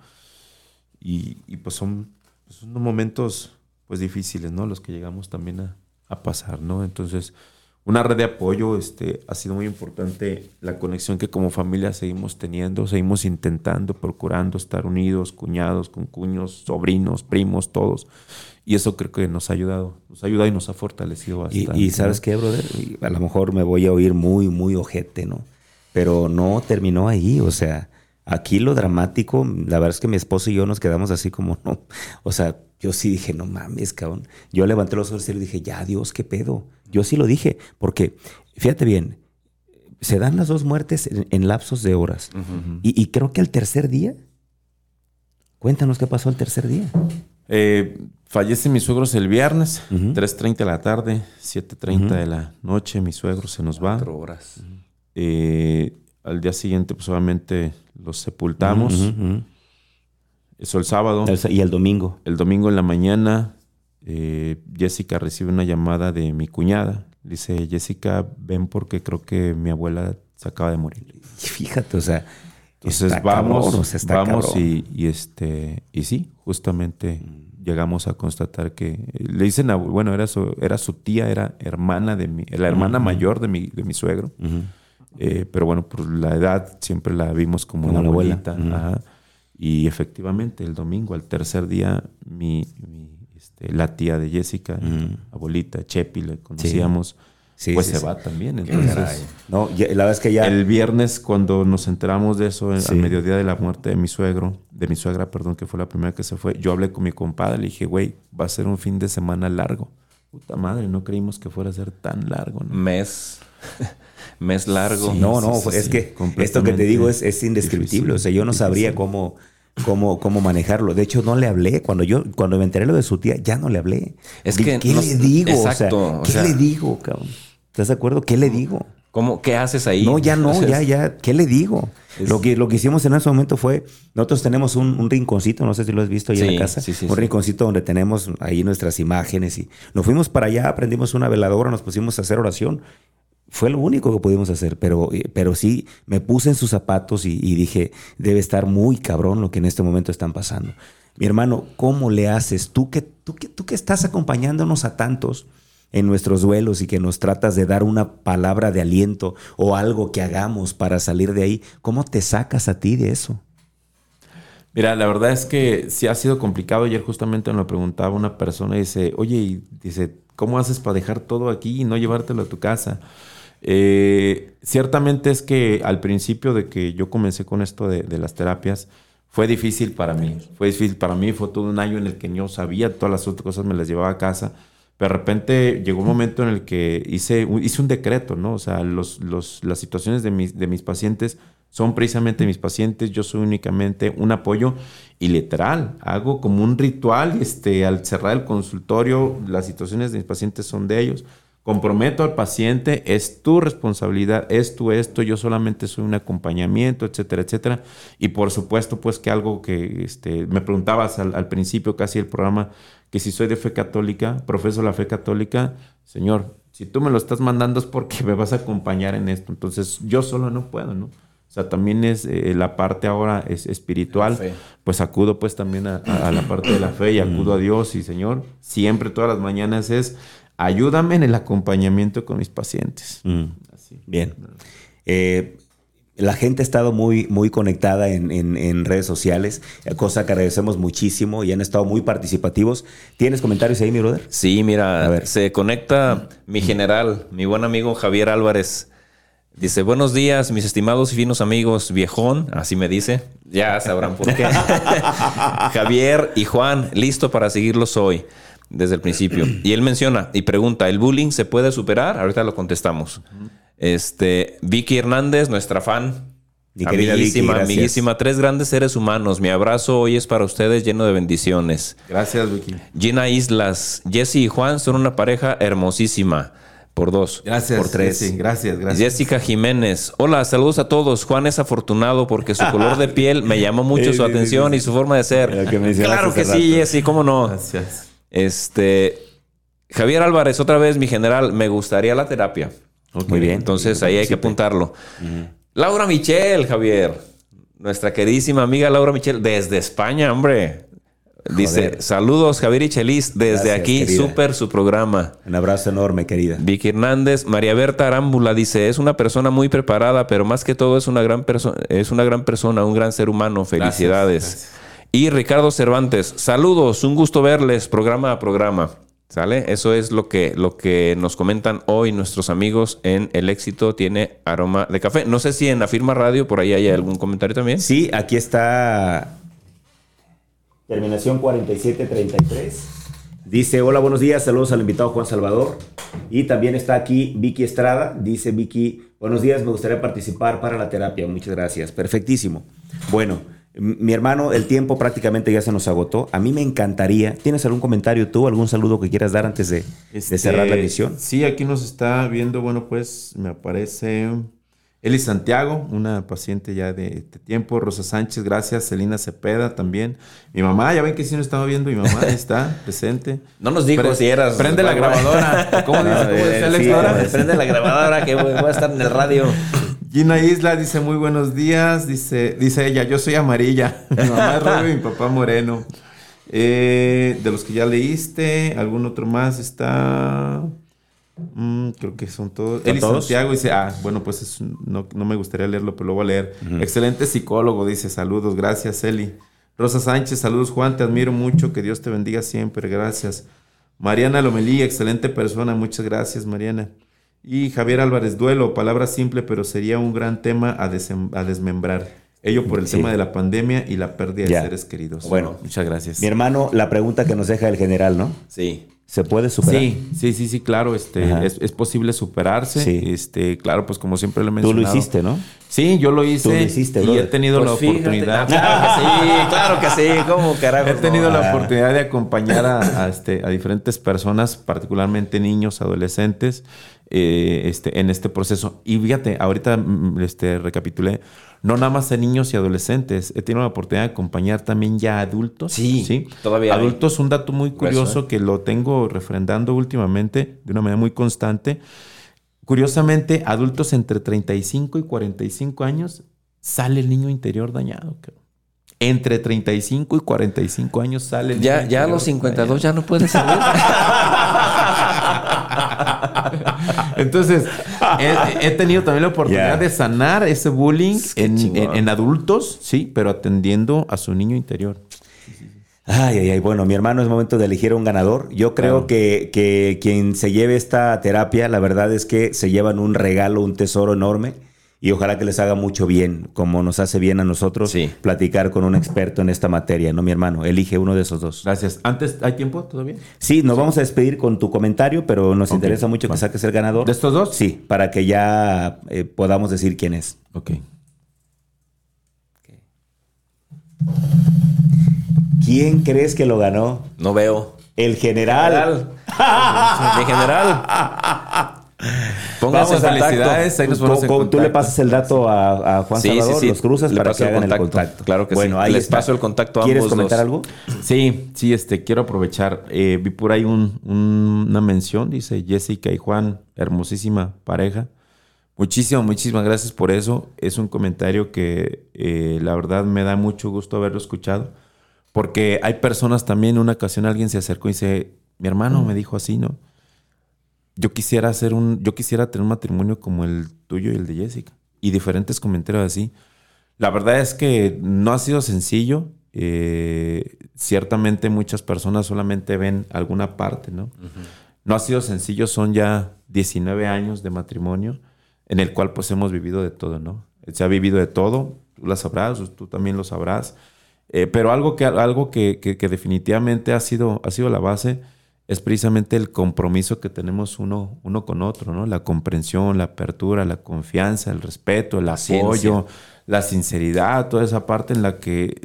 y, pues son, son momentos pues difíciles, ¿no? Los que llegamos también a pasar, ¿no? Entonces, una red de apoyo este, ha sido muy importante la conexión que como familia seguimos teniendo, seguimos intentando, procurando estar unidos, cuñados, con cuños, sobrinos, primos, todos. Y eso creo que nos ha ayudado, nos ha ayudado y nos ha fortalecido bastante. Y, y sabes qué, brother, a lo mejor me voy a oír muy, muy ojete, ¿no? Pero no terminó ahí, o sea, aquí lo dramático, la verdad es que mi esposo y yo nos quedamos así como, no, o sea, yo sí dije, no mames, cabrón. Yo levanté los ojos y dije, ya, Dios, qué pedo. Yo sí lo dije, porque, fíjate bien, se dan las dos muertes en, en lapsos de horas. y, y creo que al tercer día, cuéntanos qué pasó el tercer día. Eh, fallece mis suegros el viernes, Ujú. 3.30 de la tarde, 7.30 de la noche, mi suegro se nos va. Cuatro horas. Eh, al día siguiente, pues obviamente los sepultamos. Eso el sábado. El- y el domingo. El domingo en la mañana, eh, Jessica recibe una llamada de mi cuñada. Dice, Jessica, ven porque creo que mi abuela se acaba de morir. Y fíjate, o sea, Entonces está vamos, cabrón, o sea, está vamos y, y este y sí, justamente llegamos a constatar que le dicen, a- bueno, era su, era su tía, era hermana de mi, la hermana mayor de mi, de mi suegro. Eh, pero bueno, por la edad siempre la vimos como, abuela. abuelita. Ajá. Y efectivamente, el domingo, al tercer día, mi, mi, la tía de Jessica, abuelita, Chepi, le conocíamos, Sí, pues se va también. Entonces, No, ya- la verdad es que ya. el viernes, cuando nos enteramos de eso, Sí. al mediodía de la muerte de mi suegro, de mi suegra, perdón, que fue la primera que se fue, yo hablé con mi compadre, le dije, güey, va a ser un fin de semana largo. Puta madre, no creímos que fuera a ser tan largo, ¿no? Mes. Mes largo. Sí, no, no, sí, es sí, que esto que te digo es, es indescriptible. difícil, o sea, yo no sabría difícil. cómo, cómo, cómo manejarlo. De hecho, no le hablé. Cuando yo, cuando me enteré lo de su tía, ya no le hablé. Es que ¿Qué no- le digo? exacto, o sea, o ¿qué sea- le digo, cabrón? ¿Estás de acuerdo? ¿Qué le digo? ¿Cómo, ¿Qué haces ahí? No, ya no, ya, ya. ¿Qué le digo? Es- Lo, que, lo que hicimos en ese momento fue, nosotros tenemos un, un rinconcito, no sé si lo has visto ahí en la casa, sí, sí, un rinconcito donde tenemos ahí nuestras imágenes y nos fuimos para allá, aprendimos una veladora, nos pusimos a hacer oración. Fue lo único que pudimos hacer, pero, eh, pero sí me puse en sus zapatos y, dije, debe estar muy cabrón lo que en este momento están pasando. Mi hermano, ¿cómo le haces? Tú que, tú que, tú que estás acompañándonos a tantos en nuestros duelos y que nos tratas de dar una palabra de aliento o algo que hagamos para salir de ahí, ¿cómo te sacas a ti de eso? Mira, la verdad es que sí ha sido complicado. Ayer justamente me lo preguntaba una persona y dice, oye, y dice, ¿cómo haces para dejar todo aquí y no llevártelo a tu casa? Eh, ciertamente es que al principio de que yo comencé con esto de, las terapias, fue difícil para mí. Fue difícil para mí, fue todo un año en el que yo sabía todas las otras cosas, me las llevaba a casa. Pero de repente llegó un momento en el que hice, hice un decreto, ¿no? O sea, los, los, las situaciones de mis, de mis pacientes son precisamente mis pacientes, yo soy únicamente un apoyo y literal, hago como un ritual, este, al cerrar el consultorio, las situaciones de mis pacientes son de ellos. Comprometo al paciente, es tu responsabilidad, es tu esto, yo solamente soy un acompañamiento, etcétera, etcétera. Y por supuesto, pues que algo que este, me preguntabas al, al principio casi del programa, que si soy de fe católica, profeso la fe católica, Señor, si tú me lo estás mandando es porque me vas a acompañar en esto. Entonces, yo solo no puedo, ¿no? O sea, también es eh, la parte ahora es espiritual. Pues acudo pues también a, a- a la parte de la fe y acudo a Dios y Señor, siempre todas las mañanas es ayúdame en el acompañamiento con mis pacientes. Así. Bien. Eh, la gente ha estado muy, muy conectada en, en- en redes sociales, cosa que agradecemos muchísimo y han estado muy participativos. ¿Tienes comentarios ahí, mi brother? Sí, mira, A ver. se conecta mi general, mi buen amigo Javier Álvarez. Dice, buenos días, mis estimados y finos amigos, viejón, así me dice. Ya sabrán por qué. Javier y Juan, listo para seguirlos hoy, desde el principio. Y él menciona y pregunta, ¿el bullying se puede superar? Ahorita lo contestamos. Este, Vicky Hernández, nuestra fan, Mi Vicky, amiguísima, amiguísima. Tres grandes seres humanos. Mi abrazo hoy es para ustedes lleno de bendiciones. Gracias, Vicky. Gina Islas, Jesse y Juan son una pareja hermosísima. Por dos. Gracias. Por tres. Gracias, gracias. Jessica Jiménez. Hola, saludos a todos. Juan es afortunado porque su color de piel me llamó mucho su atención y su forma de ser. Que Claro que sí. Jessy, cómo no. Gracias. Este. Javier Álvarez, otra vez, mi general, me gustaría la terapia. Muy bien. Entonces ahí hay que apuntarlo. Laura Michel, Javier. Nuestra queridísima amiga Laura Michel, desde España, hombre. Dice, Joder. saludos Javier y Chelis, desde Gracias, aquí, súper su programa. Un abrazo enorme, querida. Vicky Hernández, María Berta Arámbula dice, es una persona muy preparada, pero más que todo es una gran persona, es una gran persona, un gran ser humano. Felicidades. gracias. Y Ricardo Cervantes, saludos, un gusto verles programa a programa. ¿Sale? Eso es lo que, lo que nos comentan hoy nuestros amigos en El Éxito tiene aroma de café. No sé si en Afirma Radio por ahí hay algún comentario también. Sí, aquí está. Terminación 4733. Dice, hola, buenos días, saludos al invitado Juan Salvador. Y también está aquí Vicky Estrada. Dice Vicky, buenos días, me gustaría participar para la terapia. Muchas gracias. Perfectísimo. Bueno, mi hermano, el tiempo prácticamente ya se nos agotó. A mí me encantaría. ¿Tienes algún comentario tú, algún saludo que quieras dar antes de, de Este, cerrar la emisión? Sí, aquí nos está viendo, bueno, pues me aparece Eli Santiago, una paciente ya de, de tiempo, Rosa Sánchez, gracias, Celina Cepeda también. Mi mamá, ya ven que sí nos estaba viendo, mi mamá ahí está presente. No nos dijo Pre- si eras... Prende la grabadora. ¿Cómo dice? ¿Cómo dice Alex sí, ahora? Prende la grabadora que voy a estar en el radio. Gina Isla dice muy buenos días, dice, dice ella, yo soy amarilla, mi mamá es rubio y mi papá moreno. Eh, de los que ya leíste, algún otro más está, Mm, creo que son todos. ¿Son Eli todos? Santiago dice, ah, bueno, pues es- no, no me gustaría leerlo, pero lo voy a leer. Excelente psicólogo, dice, saludos, gracias Eli. Rosa Sánchez, saludos Juan, te admiro mucho, que Dios te bendiga siempre, gracias. Mariana Lomelí, excelente persona, muchas gracias Mariana. Y Javier Álvarez, duelo, palabra simple, pero sería un gran tema a, desem- a desmembrar. Ello por el Sí. tema de la pandemia y la pérdida Ya. de seres queridos. Bueno. muchas gracias. Mi hermano, la pregunta que nos deja el general, ¿no? Sí. ¿Se puede superar? Sí, sí, sí, sí, claro, este, es, es posible superarse. Sí. Este, claro, pues como siempre lo he Tú mencionado. lo hiciste, ¿no? Sí, yo lo hice. Tú lo hiciste, y he tenido Pues la fíjate. oportunidad. Claro que sí, claro que sí. ¿Cómo carajo? He tenido no? la Ah. oportunidad de acompañar a, a, este, a diferentes personas, particularmente niños, adolescentes, eh, este, en este proceso. Y fíjate, ahorita mm, este, recapitulé, no nada más a niños y adolescentes, he tenido la oportunidad de acompañar también ya adultos. Sí, todavía hay. Adultos, un dato muy curioso Grueso, que lo tengo refrendando últimamente de una manera muy constante. Curiosamente, adultos entre 35 y 45 años, sale el niño interior dañado. Entre 35 y 45 años sale el Ya, niño ya a los 52 dañado. ya no puede salir. Entonces, he, he tenido también la oportunidad de sanar ese bullying en, chingón. en- en adultos, sí, pero atendiendo a su niño interior. Ay, ay, ay. Bueno, mi hermano, es momento de elegir un ganador. Yo creo Claro. que, que quien se lleve esta terapia, la verdad es que se llevan un regalo, un tesoro enorme. Y ojalá que les haga mucho bien, como nos hace bien a nosotros Sí. platicar con un experto en esta materia, ¿no, mi hermano? Elige uno de esos dos. Gracias. Antes, ¿hay tiempo todavía? Sí, nos vamos a despedir con tu comentario, pero nos interesa mucho que saques el ganador. ¿De estos dos? Sí, para que ya eh, podamos decir quién es. Ok. ¿Quién crees que lo ganó? No veo. El general. General. Mi general. Contacto. felicidades. Ahí nos ponemos en tú le pasas el dato a, a Juan Sí, Salvador, sí. los cruzas Le para que hagan el contacto. Claro que bueno, sí. ahí Les está. paso el contacto a ¿Quieres ambos comentar dos. algo? Sí, sí, este, quiero aprovechar. Eh, vi por ahí un- un- una mención, dice Jessica y Juan, hermosísima pareja. Muchísimas, muchísimas gracias por eso. Es un comentario que eh, la verdad me da mucho gusto haberlo escuchado. Porque hay personas también, en una ocasión alguien se acercó y dice, mi hermano me dijo así, ¿no? Yo quisiera hacer un, yo quisiera tener un matrimonio como el tuyo y el de Jessica. Y diferentes comentarios así. La verdad es que no ha sido sencillo. Eh, ciertamente muchas personas solamente ven alguna parte, ¿no? No ha sido sencillo, son ya 19 años de matrimonio en el cual pues hemos vivido de todo, ¿no? Se ha vivido de todo, tú lo sabrás, tú también lo sabrás. Eh, pero algo que, algo que, que- que definitivamente ha sido, ha sido la base es precisamente el compromiso que tenemos uno, uno con otro, ¿no? La comprensión, la apertura, la confianza, el respeto, el apoyo, la sinceridad, toda esa parte en la que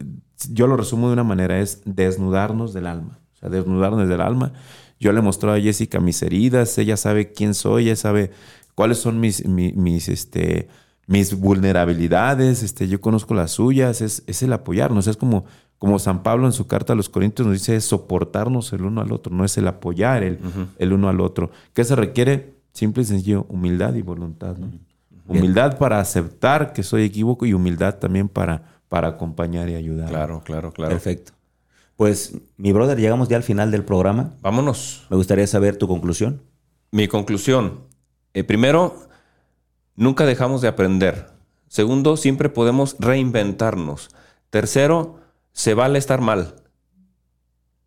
yo lo resumo de una manera, es desnudarnos del alma. O sea, desnudarnos del alma. Yo le he mostrado a Jessica mis heridas, ella sabe quién soy, ella sabe cuáles son mis, mis, este, mis vulnerabilidades, este, yo conozco las suyas, es, es el apoyarnos, es como como San Pablo en su carta a los Corintios nos dice, es soportarnos el uno al otro, no es el apoyar el, el uno al otro. ¿Qué se requiere? Simple y sencillo, humildad y voluntad. Humildad para aceptar que soy equívoco y humildad también para, para acompañar y ayudar. Claro, claro, claro. Perfecto. Pues, mi brother, llegamos ya al final del programa. Vámonos. Me gustaría saber tu conclusión. Mi conclusión. Eh, primero, nunca dejamos de aprender. Segundo, siempre podemos reinventarnos. Tercero, se vale estar mal.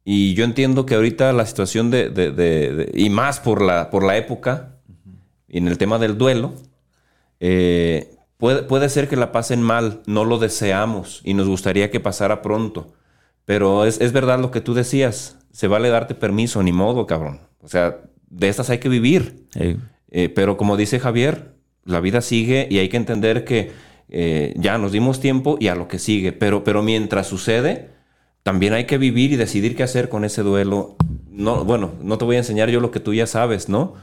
Y yo entiendo que ahorita la situación de, y más por la, por la época, y en el tema del duelo, eh, puede, puede, ser que la pasen mal, no lo deseamos y nos gustaría que pasara pronto. Pero es, verdad lo que tú decías, se vale darte permiso, ni modo, cabrón. O sea, de estas hay que vivir. Eh, pero como dice Javier, la vida sigue y hay que entender que eh, ya nos dimos tiempo y a lo que sigue. Pero, pero mientras sucede, también hay que vivir y decidir qué hacer con ese duelo. No, bueno, no te voy a enseñar yo lo que tú ya sabes, ¿no?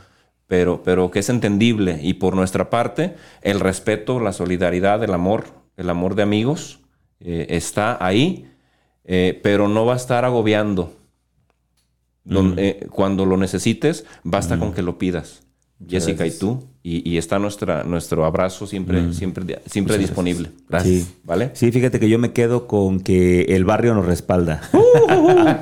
Pero, pero que es entendible. Y por nuestra parte, el respeto, la solidaridad, el amor, el amor de amigos, eh, está ahí, eh, pero no va a estar agobiando. cuando lo necesites, basta con que lo pidas. Jessica y tú. Y, está nuestra, nuestro abrazo siempre, mm. siempre, siempre disponible. Gracias. Sí. ¿Vale? Sí, fíjate que yo me quedo con que el barrio nos respalda.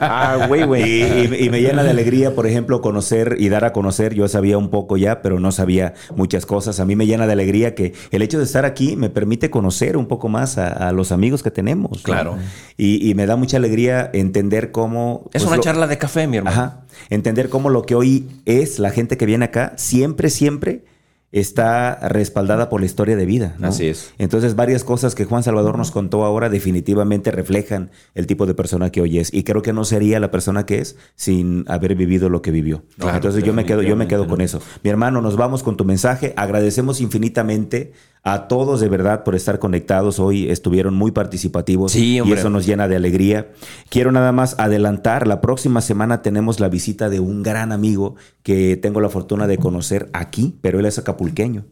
ah, güey, güey. Y, me llena de alegría, por ejemplo, conocer y dar a conocer. Yo sabía un poco ya, pero no sabía muchas cosas. A mí me llena de alegría que el hecho de estar aquí me permite conocer un poco más a, los amigos que tenemos. Claro. Y, me da mucha alegría entender cómo. Es pues, una charla de café, mi hermano. Ajá. Entender cómo lo que hoy es la gente que viene acá, siempre, siempre está respaldada por la historia de vida. Así es. Entonces, varias cosas que Juan Salvador nos contó ahora definitivamente reflejan el tipo de persona que hoy es. Y creo que no sería la persona que es sin haber vivido lo que vivió. Entonces, yo me quedo, yo me quedo con eso. Mi hermano, nos vamos con tu mensaje. Agradecemos infinitamente a todos de verdad por estar conectados. Hoy estuvieron muy participativos y eso nos llena de alegría. Quiero nada más adelantar, la próxima semana tenemos la visita de un gran amigo que tengo la fortuna de conocer aquí, pero él es acapulqueño.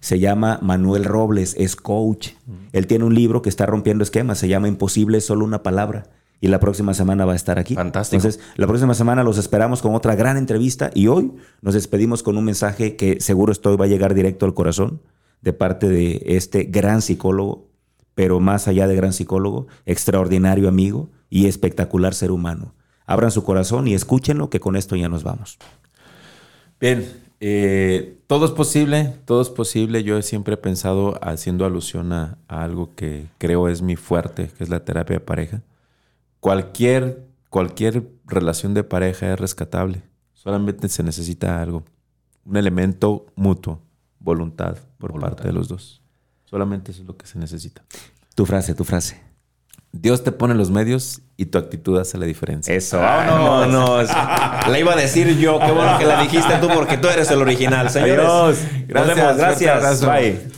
Se llama Manuel Robles, es coach. Él tiene un libro que está rompiendo esquemas, se llama Imposible, solo una palabra. Y la próxima semana va a estar aquí. Fantástico. Entonces, la próxima semana los esperamos con otra gran entrevista y hoy nos despedimos con un mensaje que seguro estoy va a llegar directo al corazón de parte de este gran psicólogo, pero más allá de gran psicólogo, extraordinario amigo y espectacular ser humano. Abran su corazón y escúchenlo, que con esto ya nos vamos. Bien, eh, todo es posible, todo es posible. Yo siempre he pensado haciendo alusión a, algo que creo es mi fuerte, que es la terapia de pareja. Cualquier, cualquier relación de pareja es rescatable. Solamente se necesita algo, un elemento mutuo voluntad por parte de los dos. Solamente eso es lo que se necesita. Tu frase, tu frase. Dios te pone los medios y tu actitud hace la diferencia. Eso, vámonos. la iba a decir yo. Qué bueno que la dijiste tú porque tú eres el original. Señores, Gracias. gracias. Bye.